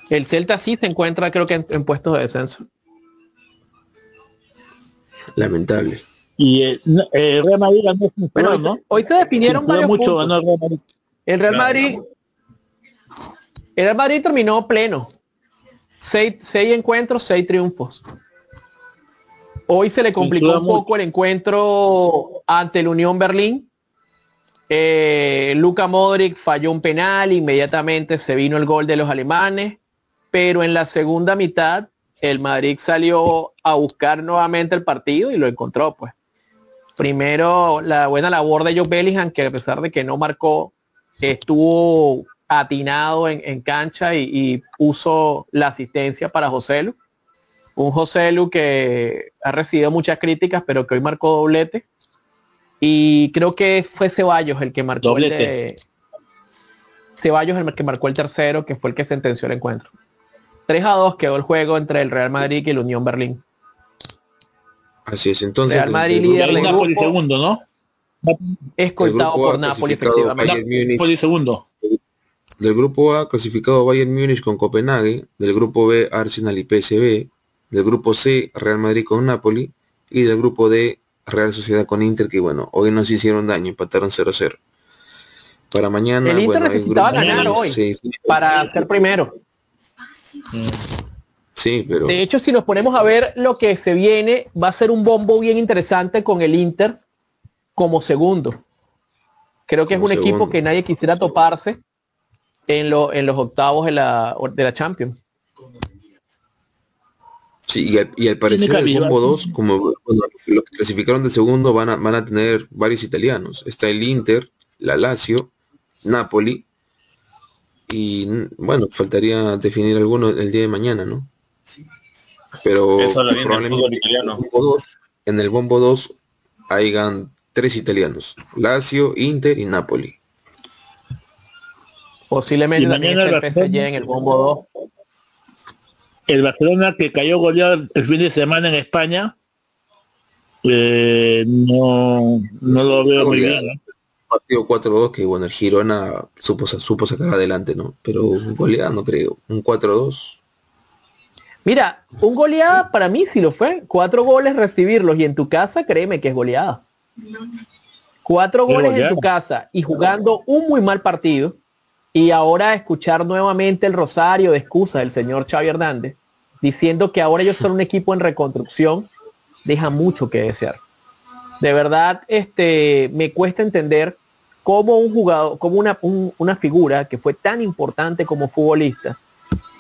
El Celta sí se encuentra creo que en, en puestos de descenso. Lamentable. Y el, Real Madrid ganó ¿no? Hoy se definieron varios mucho, el Real Madrid. El Real Madrid, el Real Madrid terminó pleno. Seis, seis encuentros, seis triunfos. Hoy se le complicó un poco el encuentro ante el Unión Berlín. Eh, Luca Modric falló un penal, inmediatamente se vino el gol de los alemanes, pero en la segunda mitad el Madrid salió a buscar nuevamente el partido y lo encontró, pues. Primero, la buena labor de Joe Bellingham, que a pesar de que no marcó, estuvo atinado en, cancha y, puso la asistencia para José Lu. Un José Lu que ha recibido muchas críticas, pero que hoy marcó doblete. Y creo que fue Ceballos el que marcó el Ceballos el que marcó el tercero, que fue el que sentenció el encuentro. 3 a 2 quedó el juego entre el Real Madrid y el Unión Berlín. Así es, entonces. Real Madrid líder del grupo, segundo, ¿no? Escoltado por Napoli, efectivamente. segundo. Del grupo A clasificado Bayern Múnich con Copenhague, del grupo B Arsenal y PSV, del grupo C Real Madrid con Napoli y del grupo D Real Sociedad con Inter que bueno, hoy nos hicieron daño, empataron 0-0. Para mañana. El Inter necesitaba ganar hoy para ser primero. Sí, pero. De hecho, si nos ponemos a ver lo que se viene, va a ser un bombo bien interesante con el Inter como segundo. Creo que es un equipo que nadie quisiera toparse en, lo, en los octavos de la, de la Champions. Sí, y al, parecer el bombo 2, como los que clasificaron de segundo, van a, van a tener varios italianos. Está el Inter, la Lazio, Napoli, y bueno, faltaría definir alguno el día de mañana, ¿no? Pero probablemente en el bombo 2 hayan tres italianos, Lazio, Inter y Napoli. Posiblemente también el PSG en el bombo 2. El Barcelona que cayó goleado el fin de semana en España, eh, no, no lo veo muy bien. Partido 4-2 que bueno, el Girona supo, supo sacar adelante, ¿no? Pero un goleado no creo. Un 4-2 Mira, un goleada para mí sí lo fue. Cuatro goles recibirlos y en tu casa, créeme que es goleada. Cuatro goles en tu casa y jugando un muy mal partido. Y ahora escuchar nuevamente el rosario de excusas del señor Xavi Hernández, diciendo que ahora ellos son un equipo en reconstrucción, deja mucho que desear. De verdad, este, me cuesta entender cómo un jugador, como una, una figura que fue tan importante como futbolista,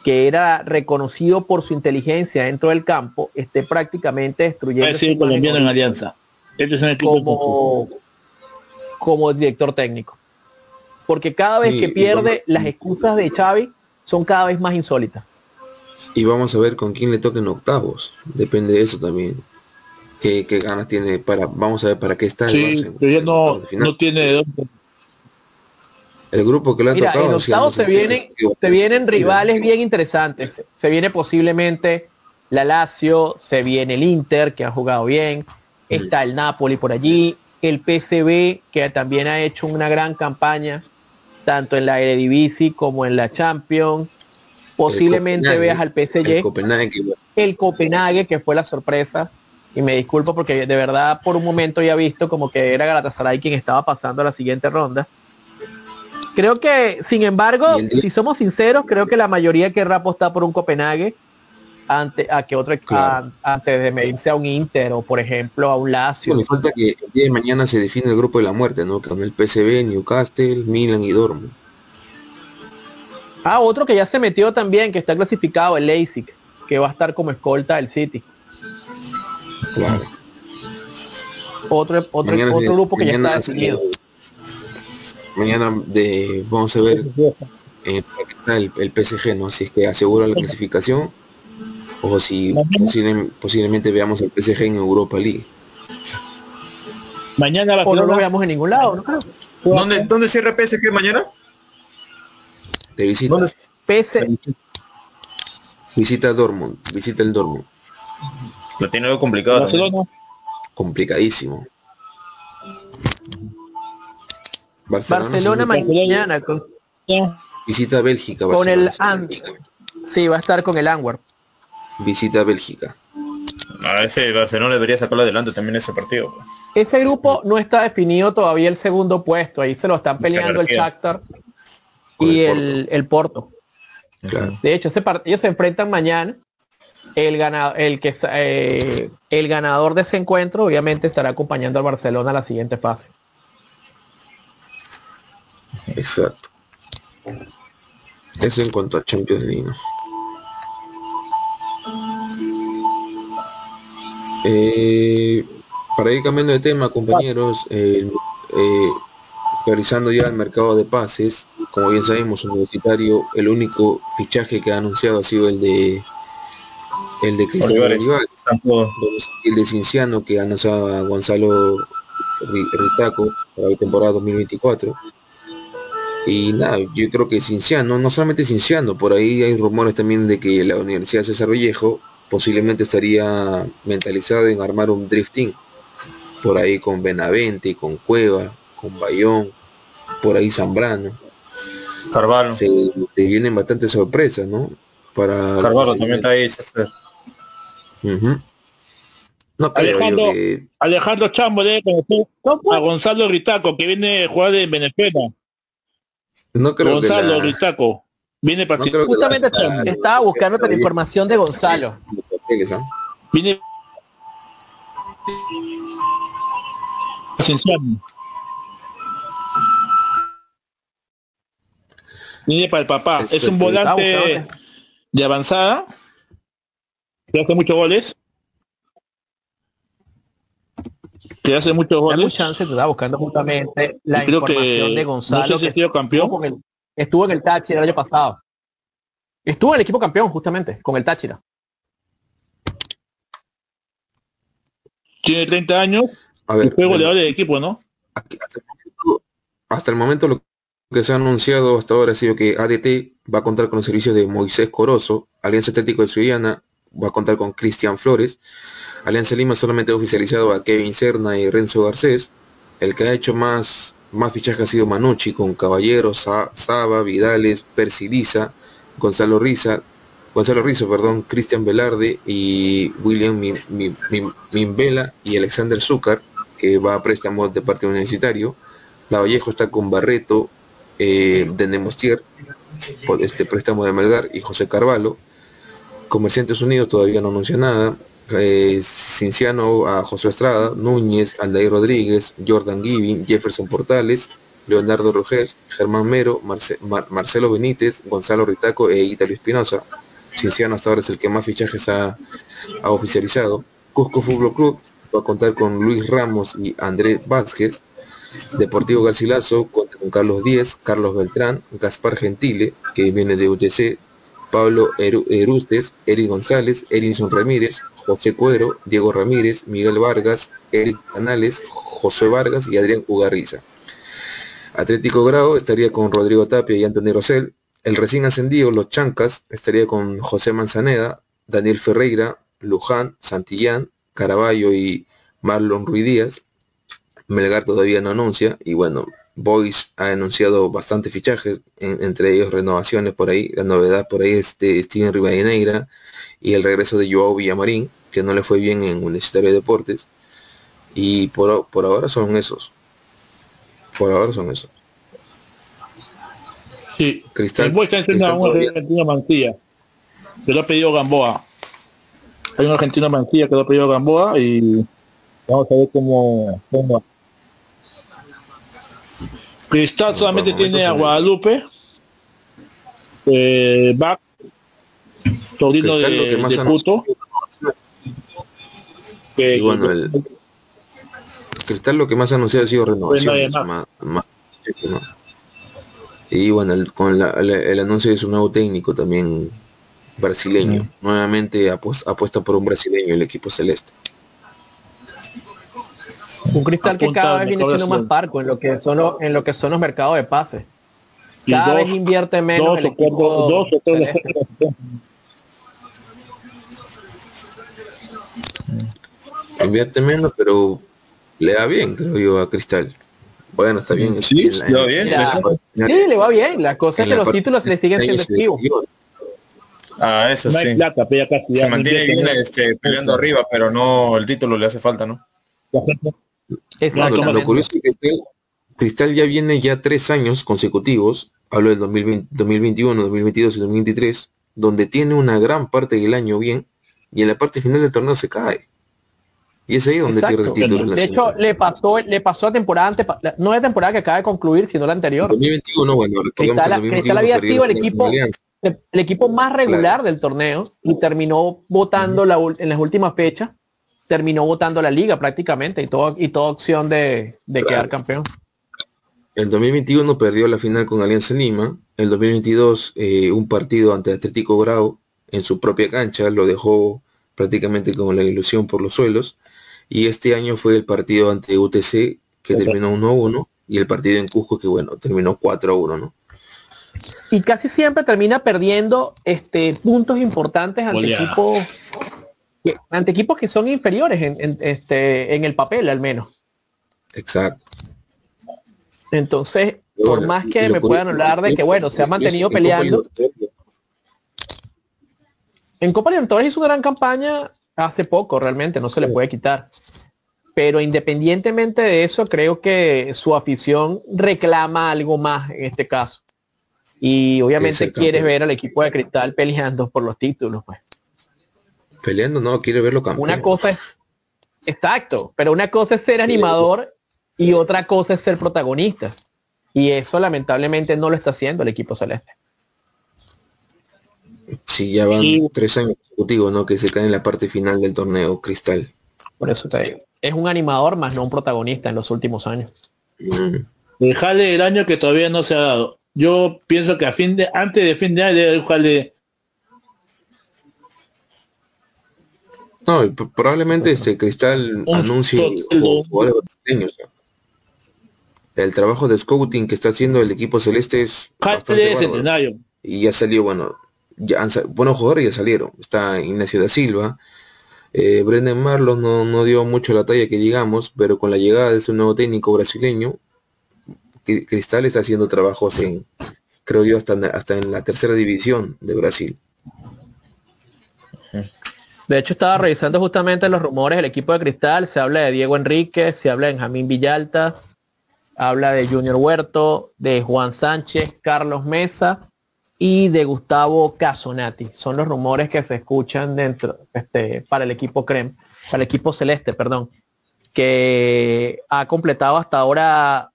que era reconocido por su inteligencia dentro del campo, esté prácticamente destruyendo. colombiano en alianza. Este es un como, como director técnico. Porque cada vez que pierde, las excusas de Xavi son cada vez más insólitas. Y vamos a ver con quién le toquen octavos. Depende de eso también. ¿Qué, ganas tiene para, vamos a ver para qué está el no, no tiene el grupo que le ha Mira, En octavos se vienen, se vienen rivales bien interesantes. Se viene posiblemente la Lazio, se viene el Inter, que ha jugado bien, está el Napoli por allí, el PCB, que también ha hecho una gran campaña, tanto en la Eredivisie como en la Champions. Posiblemente veas al PSG. El Copenhague, el Copenhague, que fue la sorpresa. Y me disculpo porque de verdad por un momento ya he visto como que era Galatasaray quien estaba pasando a la siguiente ronda Creo que, sin embargo, si somos sinceros, creo que la mayoría querrá apostar por un Copenhague ante, a que otro antes de medirse a un Inter o por ejemplo a un Lazio. Bueno, falta que el día de mañana se define el grupo de la muerte, ¿no? Con el PSV, Newcastle, Milan y Dortmund. Ah, otro que ya se metió también, que está clasificado, el Leipzig, que va a estar como escolta del City. Claro. Otro, otro, otro grupo que ya está definido mañana de, vamos a ver eh, el, el, PSG, ¿no? Si es que asegura la clasificación o si posiblemente veamos el PSG en Europa League. Mañana o no lo veamos en ningún lado, ¿no? ¿Dónde, ¿Dónde cierra PSG mañana? De visita. PSG. Visita Dortmund, visita el Dortmund. Lo tiene algo complicado. Complicadísimo. Barcelona, mañana con, visita Bélgica. Con el Sí, va a estar con el Anwar. Visita Bélgica. A ese Barcelona debería sacarlo adelante también ese partido. Ese grupo no está definido todavía el segundo puesto. Ahí se lo están peleando el Shakhtar y el, Porto. De hecho, ese ellos se enfrentan mañana. El ganador, el que eh, el ganador de ese encuentro obviamente estará acompañando al Barcelona a la siguiente fase. Exacto. Eso en cuanto a Champions League. Eh, para ir cambiando de tema, compañeros, eh, ya el mercado de pases, como bien sabemos, universitario, el único fichaje que ha anunciado ha sido el de el de Cristian el de Cinciano que ha anunciado a Gonzalo Ritaco para la temporada 2024 y nada, yo creo que Cinciano, no solamente Cinciano, por ahí hay rumores también de que la Universidad César Vallejo posiblemente estaría mentalizado en armar un drifting. Por ahí con Benavente, con Cueva, con Bayón, por ahí Zambrano. Carvalho. Se, vienen bastantes sorpresas, ¿no? Para Carvalho también está ahí, no Alejandro, Alejandro Chambo debe conocer a Gonzalo Ritaco, que viene a jugar en Venezuela. No creo Gonzalo que Ritaco. Viene para Justamente estaba buscando la información de Gonzalo. Viene Viene para el papá. Es un volante de avanzada. Que hace muchos goles. Que hace muchos goles. chance, te está buscando justamente la información de Gonzalo. que campeón. Estuvo, en el Táchira el año pasado. Estuvo en el equipo campeón, justamente, con el Táchira. Tiene 30 años. A ver, y fue goleador equipo, ¿no? hasta el momento lo que se ha anunciado hasta ahora ha sido que ADT va a contar con los servicios de Moisés Corozo, Alianza Estético de Suyana va a contar con Cristian Flores, Alianza Lima solamente ha oficializado a Kevin Serna y Renzo Garcés, el que ha hecho más, más fichajes ha sido Manucci con Caballeros, Saba, Vidales, Persiliza, Gonzalo Riza, Gonzalo Rizo, perdón, Cristian Velarde y William Mimbela y Alexander Zúcar, que va a préstamo de parte universitario. La Vallejo está con Barreto, eh, de Nemostier, por este préstamo de Melgar, y José Carvalho. Comerciantes Unidos todavía no anuncia nada. Eh, Cinciano a José Estrada, Núñez, Aldair Rodríguez, Jordan Giving, Jefferson Portales, Leonardo Roger, Germán Mero, Marcelo Benítez, Gonzalo Ritaco e Ítalo Espinosa. Cinciano hasta ahora es el que más fichajes ha, oficializado. Cusco Fútbol Club va a contar con Luis Ramos y Andrés Vázquez. Deportivo Garcilaso con Carlos Díez, Carlos Beltrán, Gaspar Gentile, que viene de UTC, Pablo Erustes, Eric González, Erinson Ramírez, José Cuero, Diego Ramírez, Miguel Vargas, Eric Canales, José Vargas y Adrián Ugarriza. Atlético Grau estaría con Rodrigo Tapia y Antonio Rosell. El recién ascendido, los Chancas, estaría con José Manzaneda, Daniel Ferreira, Luján, Santillán, Caraballo y Marlon Ruiz Díaz. Melgar todavía no anuncia y bueno, Boys ha anunciado bastantes fichajes, entre ellos renovaciones por ahí. La novedad por ahí es de Steven Rivadeneira y el regreso de Joao Villamarín, que no le fue bien en Universitario de Deportes. Y por, por ahora son esos. Por ahora son esos. Sí, Cristal. El está enseñando a una argentina Mancilla, que lo ha pedido Gamboa. Hay una argentina Mancilla que lo ha pedido Gamboa y vamos a ver cómo, cómo Cristal solamente tiene a Guadalupe, eh, Bac, Torino de, de Puto. Que, y bueno, el Cristal lo que más anunciado ha sido renovación. Y bueno, el, con la, el, anuncio de su nuevo técnico también brasileño. Nuevamente apuesta por un brasileño el equipo celeste. Un cristal que cada vez viene siendo más parco en lo que son los, en lo que son los mercados de pases. Cada vez invierte menos el equipo. invierte menos, pero le da bien, creo yo, a Cristal. Bueno, está bien. Sí, le va bien. sí, le va bien. La cosa es que los títulos le siguen siendo activos. Ah, eso sí. Se mantiene bien este, peleando arriba, pero no el título le hace falta, ¿no? lo curioso es que Cristal ya viene ya tres años consecutivos, hablo del 2021, 2022 y 2023, donde tiene una gran parte del año bien y en la parte final del torneo se cae. Y es ahí donde pierde el título. De hecho, le pasó, le pasó a temporada antes, no es temporada que acaba de concluir, sino la anterior. 2021, bueno, Cristal, Cristal había sido el equipo, el equipo más regular del torneo y terminó votando la, en las últimas fechas terminó votando la liga prácticamente y, todo, y toda opción de, quedar campeón. El 2021 perdió la final con Alianza Lima. El 2022 eh, un partido ante Atlético Grau en su propia cancha lo dejó prácticamente con la ilusión por los suelos. Y este año fue el partido ante UTC que terminó 1-1 y el partido en Cusco que bueno, terminó 4-1, ¿no? Y casi siempre termina perdiendo este, puntos importantes ante equipos ante equipos que son inferiores en, este, en el papel al menos. Exacto. Entonces, por más que me puedan hablar de que, bueno, se ha mantenido peleando. En Copa Libertadores hizo una gran campaña hace poco, realmente, no se le puede quitar. Pero independientemente de eso, creo que su afición reclama algo más en este caso. Y obviamente quieres ver al equipo de Cristal peleando por los títulos, pues. Peleando, no, quiere verlo campeón. Una cosa es, exacto, pero una cosa es ser animador y otra cosa es ser protagonista. Y eso lamentablemente no lo está haciendo el equipo celeste. Sí, ya van tres años consecutivos, ¿no? Que se cae en la parte final del torneo Cristal. Por eso te digo. Es un animador más no un protagonista en los últimos años. Mm. Dejale el año que todavía no se ha dado. Yo pienso que a fin de, antes de fin de año debe dejarle No, probablemente este Cristal anuncie jugadores brasileños. El trabajo de scouting que está haciendo el equipo celeste es y ya salió, bueno, ya jugadores ya salieron. Está Ignacio da Silva, eh, Brendan Marlos no, no dio mucho la talla que digamos, pero con la llegada de este nuevo técnico brasileño, Cristal está haciendo trabajos en, creo yo, hasta, hasta en la tercera división de Brasil. De hecho, estaba revisando justamente los rumores del equipo de Cristal. Se habla de Diego Enrique, se habla de Jamín Villalta, habla de Junior Huerto, de Juan Sánchez, Carlos Mesa y de Gustavo Casonati. Son los rumores que se escuchan dentro este, para el equipo Crem, para el equipo celeste, perdón, que ha completado hasta ahora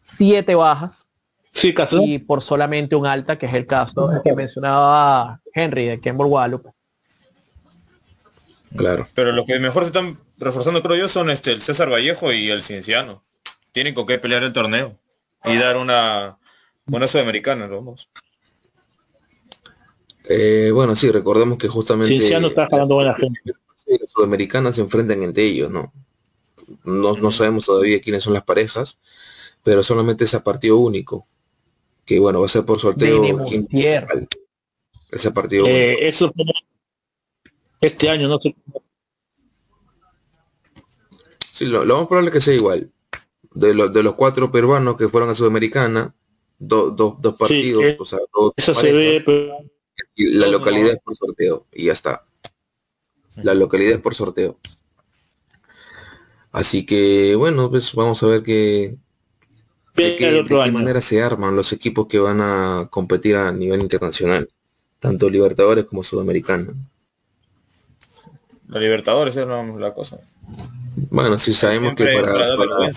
siete bajas. Sí, y por solamente un alta, que es el caso que mencionaba Henry de Kemble Wallup Claro. Pero lo que mejor se están reforzando, creo yo, son este, el César Vallejo y el Cienciano. Tienen con qué pelear el torneo y dar una buena sudamericana, vamos. Eh, bueno, sí, recordemos que justamente Cienciano está jalando buena gente. Las sudamericanas se enfrentan entre ellos, ¿no? ¿no? No sabemos todavía quiénes son las parejas, pero solamente es a partido único. Que bueno, va a ser por sorteo. Ese partido eh, Eso este año no sé. Sí, lo, más probable es que sea igual. De, de los cuatro peruanos que fueron a Sudamericana, dos partidos, eh, o sea, eso se ve, y la localidad es por sorteo y ya está. La localidad es por sorteo. Así que bueno, pues vamos a ver qué, de qué, manera se arman los equipos que van a competir a nivel internacional, tanto Libertadores como Sudamericana. La Libertadores es la cosa. Bueno, sí sabemos que para,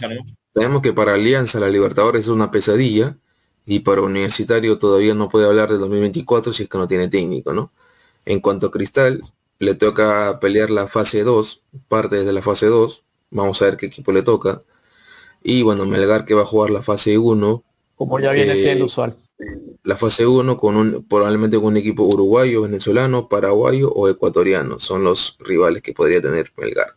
sabemos que para Alianza la Libertadores es una pesadilla y para Universitario todavía no puede hablar del 2024 si es que no tiene técnico, ¿no? En cuanto a Cristal, le toca pelear la fase 2, parte de la fase 2, vamos a ver qué equipo le toca. Y bueno, Melgar que va a jugar la fase 1. Como ya viene siendo eh, usual la fase 1 con un probablemente con un equipo uruguayo, venezolano, paraguayo o ecuatoriano. Son los rivales que podría tener Melgar.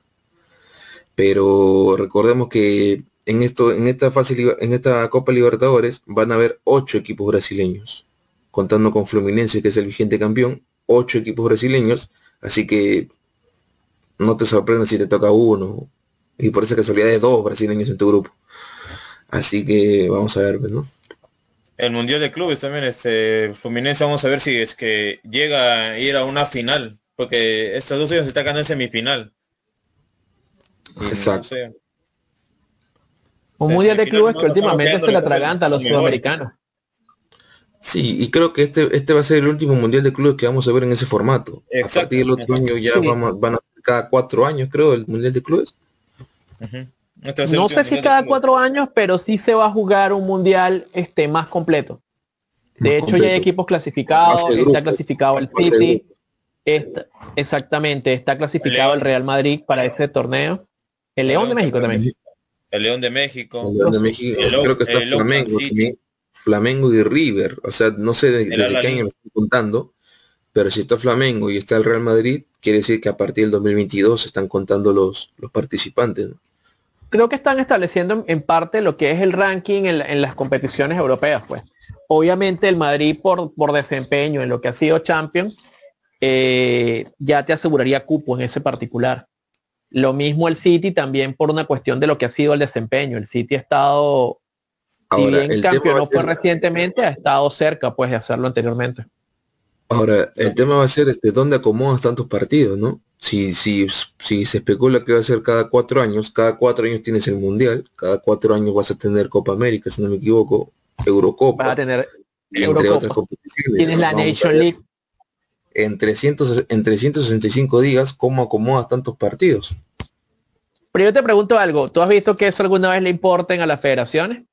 Pero recordemos que en esto, en esta fase, en esta Copa Libertadores van a haber ocho equipos brasileños, contando con Fluminense, que es el vigente campeón, ocho equipos brasileños, así que no te sorprendas si te toca uno, y por esa casualidad de dos brasileños en tu grupo. Así que vamos a ver, pues, ¿no? el Mundial de Clubes también, este Fluminense, vamos a ver si es que llega a ir a una final, porque estos dos años se está ganando en semifinal. Exacto. Un Mundial de Clubes que últimamente se le atraganta a los sudamericanos. Sí, y creo que este, este va a ser el último Mundial de Clubes que vamos a ver en ese formato. A partir del otro año ya vamos, van a ser cada cuatro años, creo, el Mundial de Clubes. Este no sé si cada cuatro años, pero sí se va a jugar un mundial este, más completo. De hecho, ya hay equipos clasificados, está clasificado el City, exactamente, está clasificado el, Real Madrid para ese torneo. El León, de México también. El León de México. El León de México. Creo que está Flamengo Flamengo y River. O sea, no sé desde de qué año lo estoy contando, pero si está Flamengo y está el Real Madrid, quiere decir que a partir del 2022 se están contando los, los participantes creo que están estableciendo en, parte lo que es el ranking en, las competiciones europeas, pues. Obviamente el Madrid por, por desempeño en lo que ha sido champion, eh, ya te aseguraría cupo en ese particular. Lo mismo el City también por una cuestión de lo que ha sido el desempeño. El City ha estado, si bien campeón fue recientemente, ha estado cerca pues de hacerlo anteriormente. Ahora, el tema va a ser este, dónde acomodas tantos partidos, ¿no? si, si, si se especula que va a ser cada cuatro años, cada cuatro años tienes el Mundial, cada cuatro años vas a tener Copa América, si no me equivoco, Eurocopa. Vas a tener entre otras competiciones. Tienes la Nation League. En, 300, en 365 días, ¿cómo acomodas tantos partidos? Pero yo te pregunto algo, ¿tú has visto que eso alguna vez le importen a las federaciones?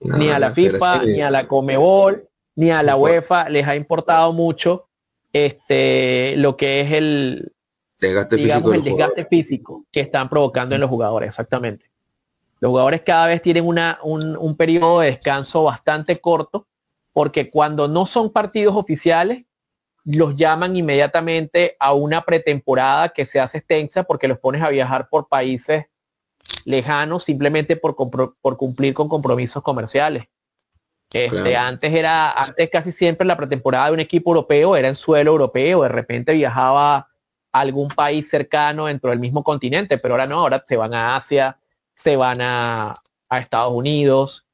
ni a la, FIFA, ni a la Comebol, ni a la UEFA les ha importado mucho este lo que es el desgaste, físico, el desgaste físico que están provocando en los jugadores, exactamente. Los jugadores cada vez tienen una, un, un periodo de descanso bastante corto porque cuando no son partidos oficiales, los llaman inmediatamente a una pretemporada que se hace extensa porque los pones a viajar por países lejanos simplemente por, por cumplir con compromisos comerciales. Este, Antes era, antes casi siempre la pretemporada de un equipo europeo era en suelo europeo, de repente viajaba a algún país cercano dentro del mismo continente, pero ahora no, ahora se van a Asia, se van a, a Estados Unidos,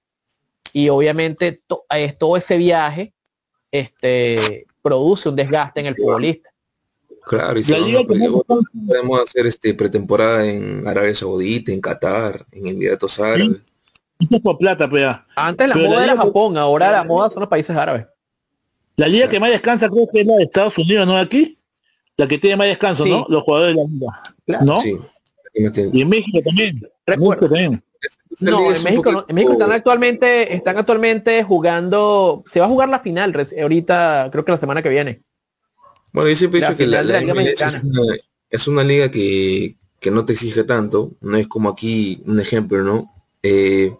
y obviamente todo ese viaje este, produce un desgaste en el futbolista. Claro, y si podemos hacer este pretemporada en Arabia Saudita, en Qatar, en Emiratos Árabes. por plata, pues Antes la moda era Japón, ahora la moda son los países árabes. La liga que más descansa creo que es la de Estados Unidos, ¿no? Aquí. La que tiene más descanso, ¿no? Los jugadores de la liga. ¿No? Sí. Y en México también. Recuerdo. También. No, en México, en México están actualmente, están actualmente jugando, se va a jugar la final ahorita, creo que la semana que viene. Bueno, yo siempre he dicho que la, es, una, liga que, no te exige tanto, no es como aquí un ejemplo, ¿no? Eh,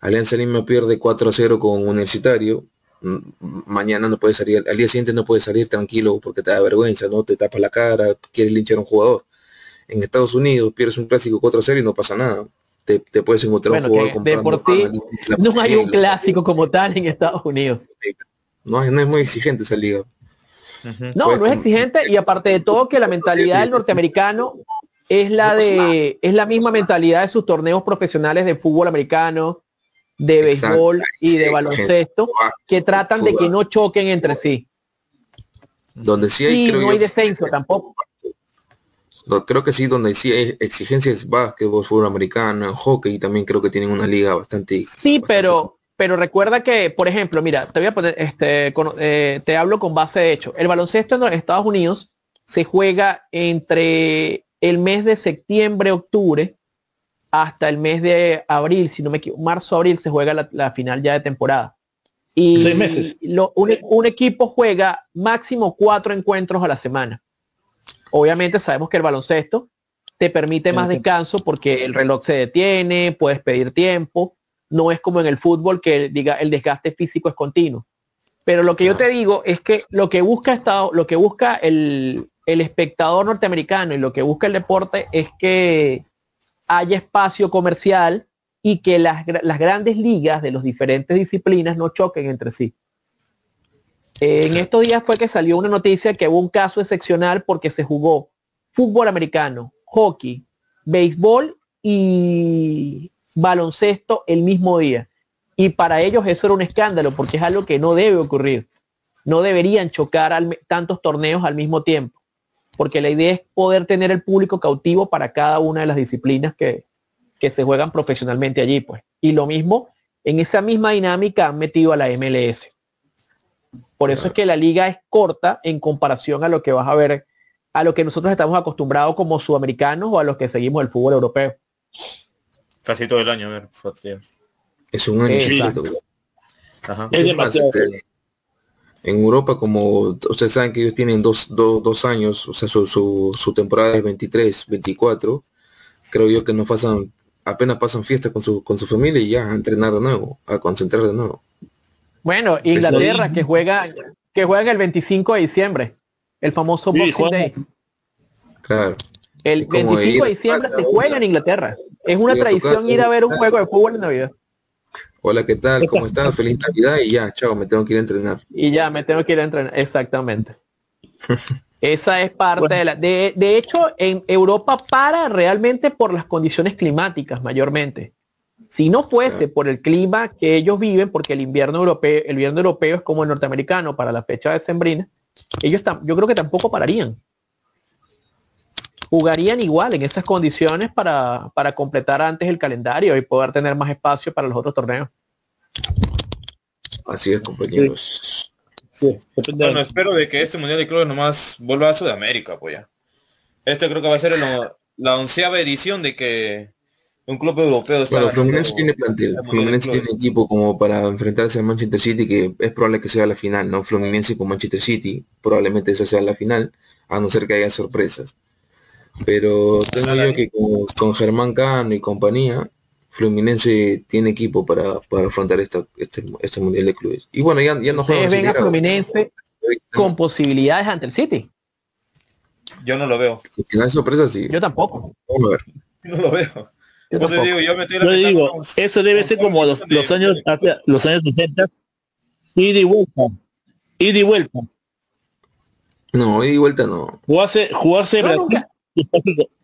Alianza Lima pierde 4 a 0 con Universitario, mañana no puede salir, al día siguiente no puede salir tranquilo porque te da vergüenza, ¿no? Te tapa la cara, quiere linchar a un jugador. En Estados Unidos pierdes un clásico 4 a 0 y no pasa nada te, puedes encontrar un jugador de por sí no hay un clásico como tal en Estados Unidos. No, no es muy exigente esa liga. No, no es exigente y aparte de todo que la mentalidad del norteamericano es la de es la misma mentalidad de sus torneos profesionales de fútbol americano, de béisbol y de baloncesto que tratan de que no choquen entre sí. Donde sí hay, y no hay descenso tampoco creo que sí, donde sí hay exigencias básquetbol, fútbol americano, hockey, también creo que tienen una liga bastante. Sí, pero, pero recuerda que, por ejemplo, mira, te voy a poner, este, eh, te hablo con base de hecho. El baloncesto en Estados Unidos se juega entre el mes de septiembre, octubre, hasta el mes de abril, si no me equivoco, marzo, abril se juega la, final ya de temporada. Y un, un equipo juega máximo cuatro encuentros a la semana. Obviamente sabemos que el baloncesto te permite más descanso porque el reloj se detiene, puedes pedir tiempo, no es como en el fútbol que diga el desgaste físico es continuo. Pero lo que yo te digo es que lo que busca Estado, lo que busca el, espectador norteamericano y lo que busca el deporte es que haya espacio comercial y que las, las grandes ligas de las diferentes disciplinas no choquen entre sí. En estos días fue que salió una noticia que hubo un caso excepcional porque se jugó fútbol americano, hockey, béisbol y baloncesto el mismo día. Y para ellos eso era un escándalo porque es algo que no debe ocurrir. No deberían chocar tantos torneos al mismo tiempo. Porque la idea es poder tener el público cautivo para cada una de las disciplinas que, que se juegan profesionalmente allí. pues. Y lo mismo, en esa misma dinámica han metido a la MLS. Por eso es que la liga es corta en comparación a lo que vas a ver, a lo que nosotros estamos acostumbrados como sudamericanos o a los que seguimos el fútbol europeo. Casi todo el año, a ver. Es un año. Este, en Europa, como ustedes saben que ellos tienen dos, dos, años, o sea, su, su, temporada es 23, 24, creo yo que no pasan, apenas pasan fiesta con su, con su familia y ya a entrenar de nuevo, a concentrar de nuevo. Bueno, Inglaterra que juega que juega el 25 de diciembre, el famoso Boxing Day. Claro. El 25 de diciembre se juega en Inglaterra. Es una tradición ir a ver un juego de fútbol en Navidad. Hola, ¿qué tal? ¿Cómo estás? Feliz Navidad y ya, chao, me tengo que ir a entrenar. Y ya, me tengo que ir a entrenar, exactamente. [laughs] Esa es parte de la... De, de hecho, en Europa para realmente por las condiciones climáticas mayormente. Si no fuese por el clima que ellos viven, porque el invierno europeo, el invierno europeo es como el norteamericano para la fecha de sembrina, ellos yo creo que tampoco pararían. Jugarían igual en esas condiciones para, para completar antes el calendario y poder tener más espacio para los otros torneos. Así es, compañeros. bueno, espero de que este Mundial de Clubes nomás vuelva a Sudamérica, pues ya. Este creo que va a ser la onceava edición de que un club europeo está bueno, Fluminense tiene plantel. Fluminense tiene equipo como para enfrentarse al Manchester City que es probable que sea la final no Fluminense con Manchester City probablemente esa sea la final a no ser que haya sorpresas. Pero tengo yo que con, Germán Cano y compañía Fluminense tiene equipo para, para afrontar esta, este, este mundial de clubes. Y bueno ya, ya no juegan ven a Fluminense con posibilidades ante el City. Yo no lo veo. Si hay sorpresas sí. Yo tampoco. Vamos a ver. [laughs] no lo veo yo, digo, yo, me digo eso debe ser como los, los años los años 60 ida y vuelta. Ida y vuelta. No ida y vuelta no. Jugarse jugarse no, Brasil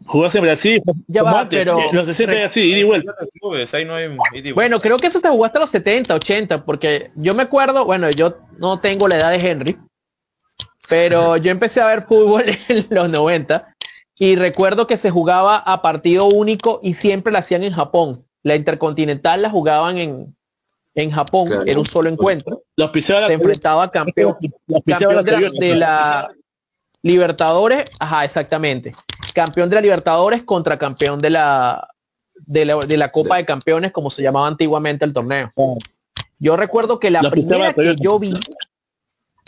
jugarse Brasil ya va, pero los 60 así ida y vuelta. Bueno creo que eso se jugó hasta los 70 80 porque yo me acuerdo bueno yo no tengo la edad de Henry pero yo empecé a ver fútbol [laughs] en los 90 y recuerdo que se jugaba a partido único y siempre la hacían en Japón. La Intercontinental la jugaban en, en Japón, era un solo encuentro. Los se enfrentaba campeón, campeón de, la, de la Libertadores, ajá, exactamente. Campeón de la Libertadores contra campeón de la de la, de la Copa de Campeones, como se llamaba antiguamente el torneo. Yo recuerdo que la primera que yo vi,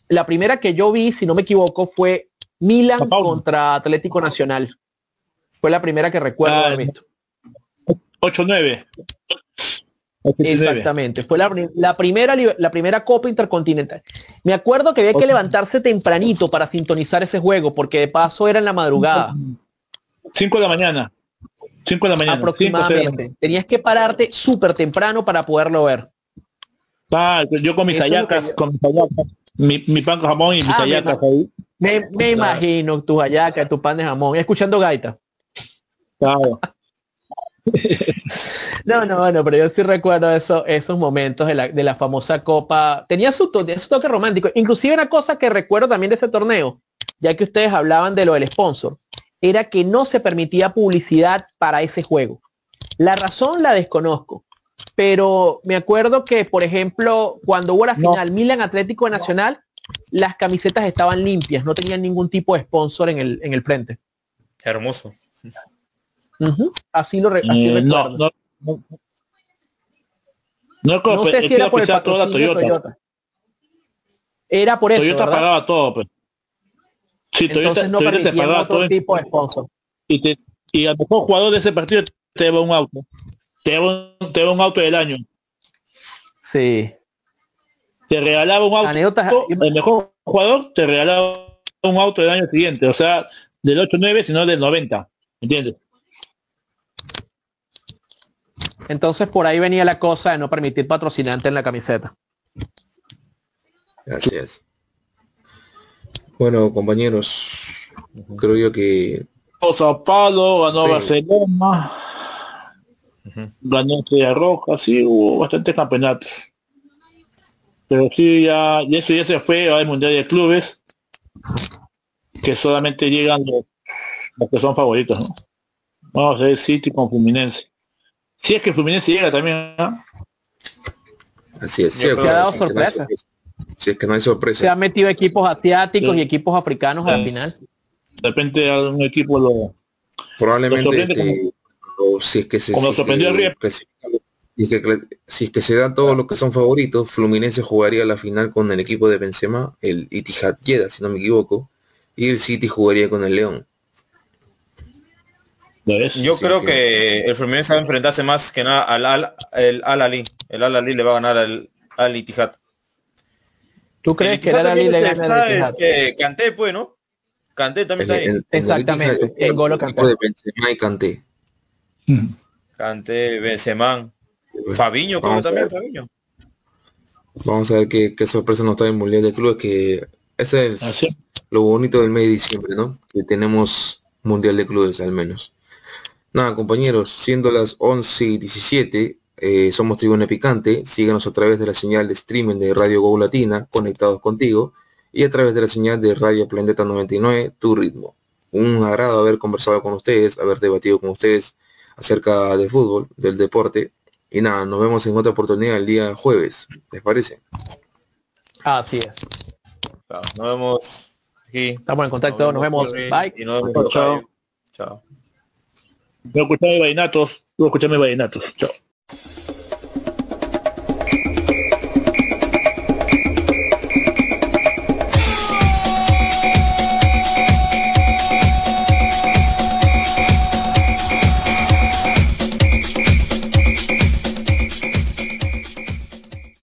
la primera que yo vi, si no me equivoco, fue Milan contra Atlético Nacional. Fue la primera que recuerdo haber visto. 8-9. Exactamente, fue la, primera, la primera Copa Intercontinental. Me acuerdo que había que levantarse tempranito para sintonizar ese juego, porque de paso era en la madrugada. 5 de la mañana. 5 de la mañana. Aproximadamente. Tenías que pararte súper temprano para poderlo ver. Ah, yo con mis ayacas, con mis mi, pan con jamón y mis ah, ahí. Me, imagino tu hallaca, tu pan de jamón, escuchando gaita. [laughs] no, no, bueno, pero yo sí recuerdo eso, esos momentos de la, de la famosa copa. Tenía su, toque, su toque romántico. Inclusive una cosa que recuerdo también de ese torneo, ya que ustedes hablaban de lo del sponsor, era que no se permitía publicidad para ese juego. La razón la desconozco, pero me acuerdo que, por ejemplo, cuando hubo la final Milan Atlético Nacional, las camisetas estaban limpias, no tenían ningún tipo de sponsor en el, en el frente. Hermoso. Así lo así eh, no, no, no, no, sé si era por el patrocinio Toyota. Toyota. Era por eso. Toyota ¿verdad? pagaba todo, pues. Sí, Entonces no Toyota te pagaba otro todo tipo de sponsor. Y, te, y al mejor jugador de ese partido te lleva un auto. Te lleva un, te lleva un auto del año. Sí te regalaba un auto, el mejor jugador te regalaba un auto del año siguiente, o sea, del 8-9, sino del 90, ¿entiendes? Entonces por ahí venía la cosa de no permitir patrocinante en la camiseta. Gracias. Bueno, compañeros, creo yo que... Sao Paulo, ganó Barcelona, ganó Estrella Roja, sí, hubo bastantes campeonatos. Pero sí, ya, y eso ya se fue al Mundial de Clubes, que solamente llegan los, que son favoritos, ¿no? Vamos a ver City con Fluminense. Si es que Fluminense llega también, Así es. se ha dado sorpresa. Si es que no hay sorpresa. Se han metido equipos asiáticos y equipos africanos a la final. De repente algún equipo lo... Probablemente este, si es que se... Como sorprendió y que si es que se da todo lo que son favoritos, Fluminense jugaría la final con el equipo de Benzema, el Itihad Jeddah, si no me equivoco, y el City jugaría con el León. Yo creo que... el Fluminense va a enfrentarse más que nada al Al, el Al Ali. El Al Ali le va a ganar al, al Itihad. ¿Tú crees que el Al Ali le gana al Itihad? Este, Canté, pues, ¿no? Canté también está ahí. Exactamente. El, gol de Benzema y Canté. Canté, Benzema. Fabiño, como también, Fabiño. Vamos a ver qué, sorpresa nos trae el Mundial de Clubes, que ese es ah, lo bonito del mes de diciembre, ¿no? Que tenemos Mundial de Clubes al menos. Nada, compañeros, siendo las 11 y 17, eh, somos Tribuna Picante, síganos a través de la señal de streaming de Radio Go Latina, conectados contigo, y a través de la señal de Radio Planeta 99, tu ritmo. Un agrado haber conversado con ustedes, haber debatido con ustedes acerca del fútbol, del deporte, y nada, nos vemos en otra oportunidad el día jueves. ¿Les parece? Así es. Nos vemos aquí. Estamos en contacto, nos vemos. Bye. Y nos vemos. Chao. Chao. Voy a escucharme vallenatos. Voy a escucharme vallenatos. Chao.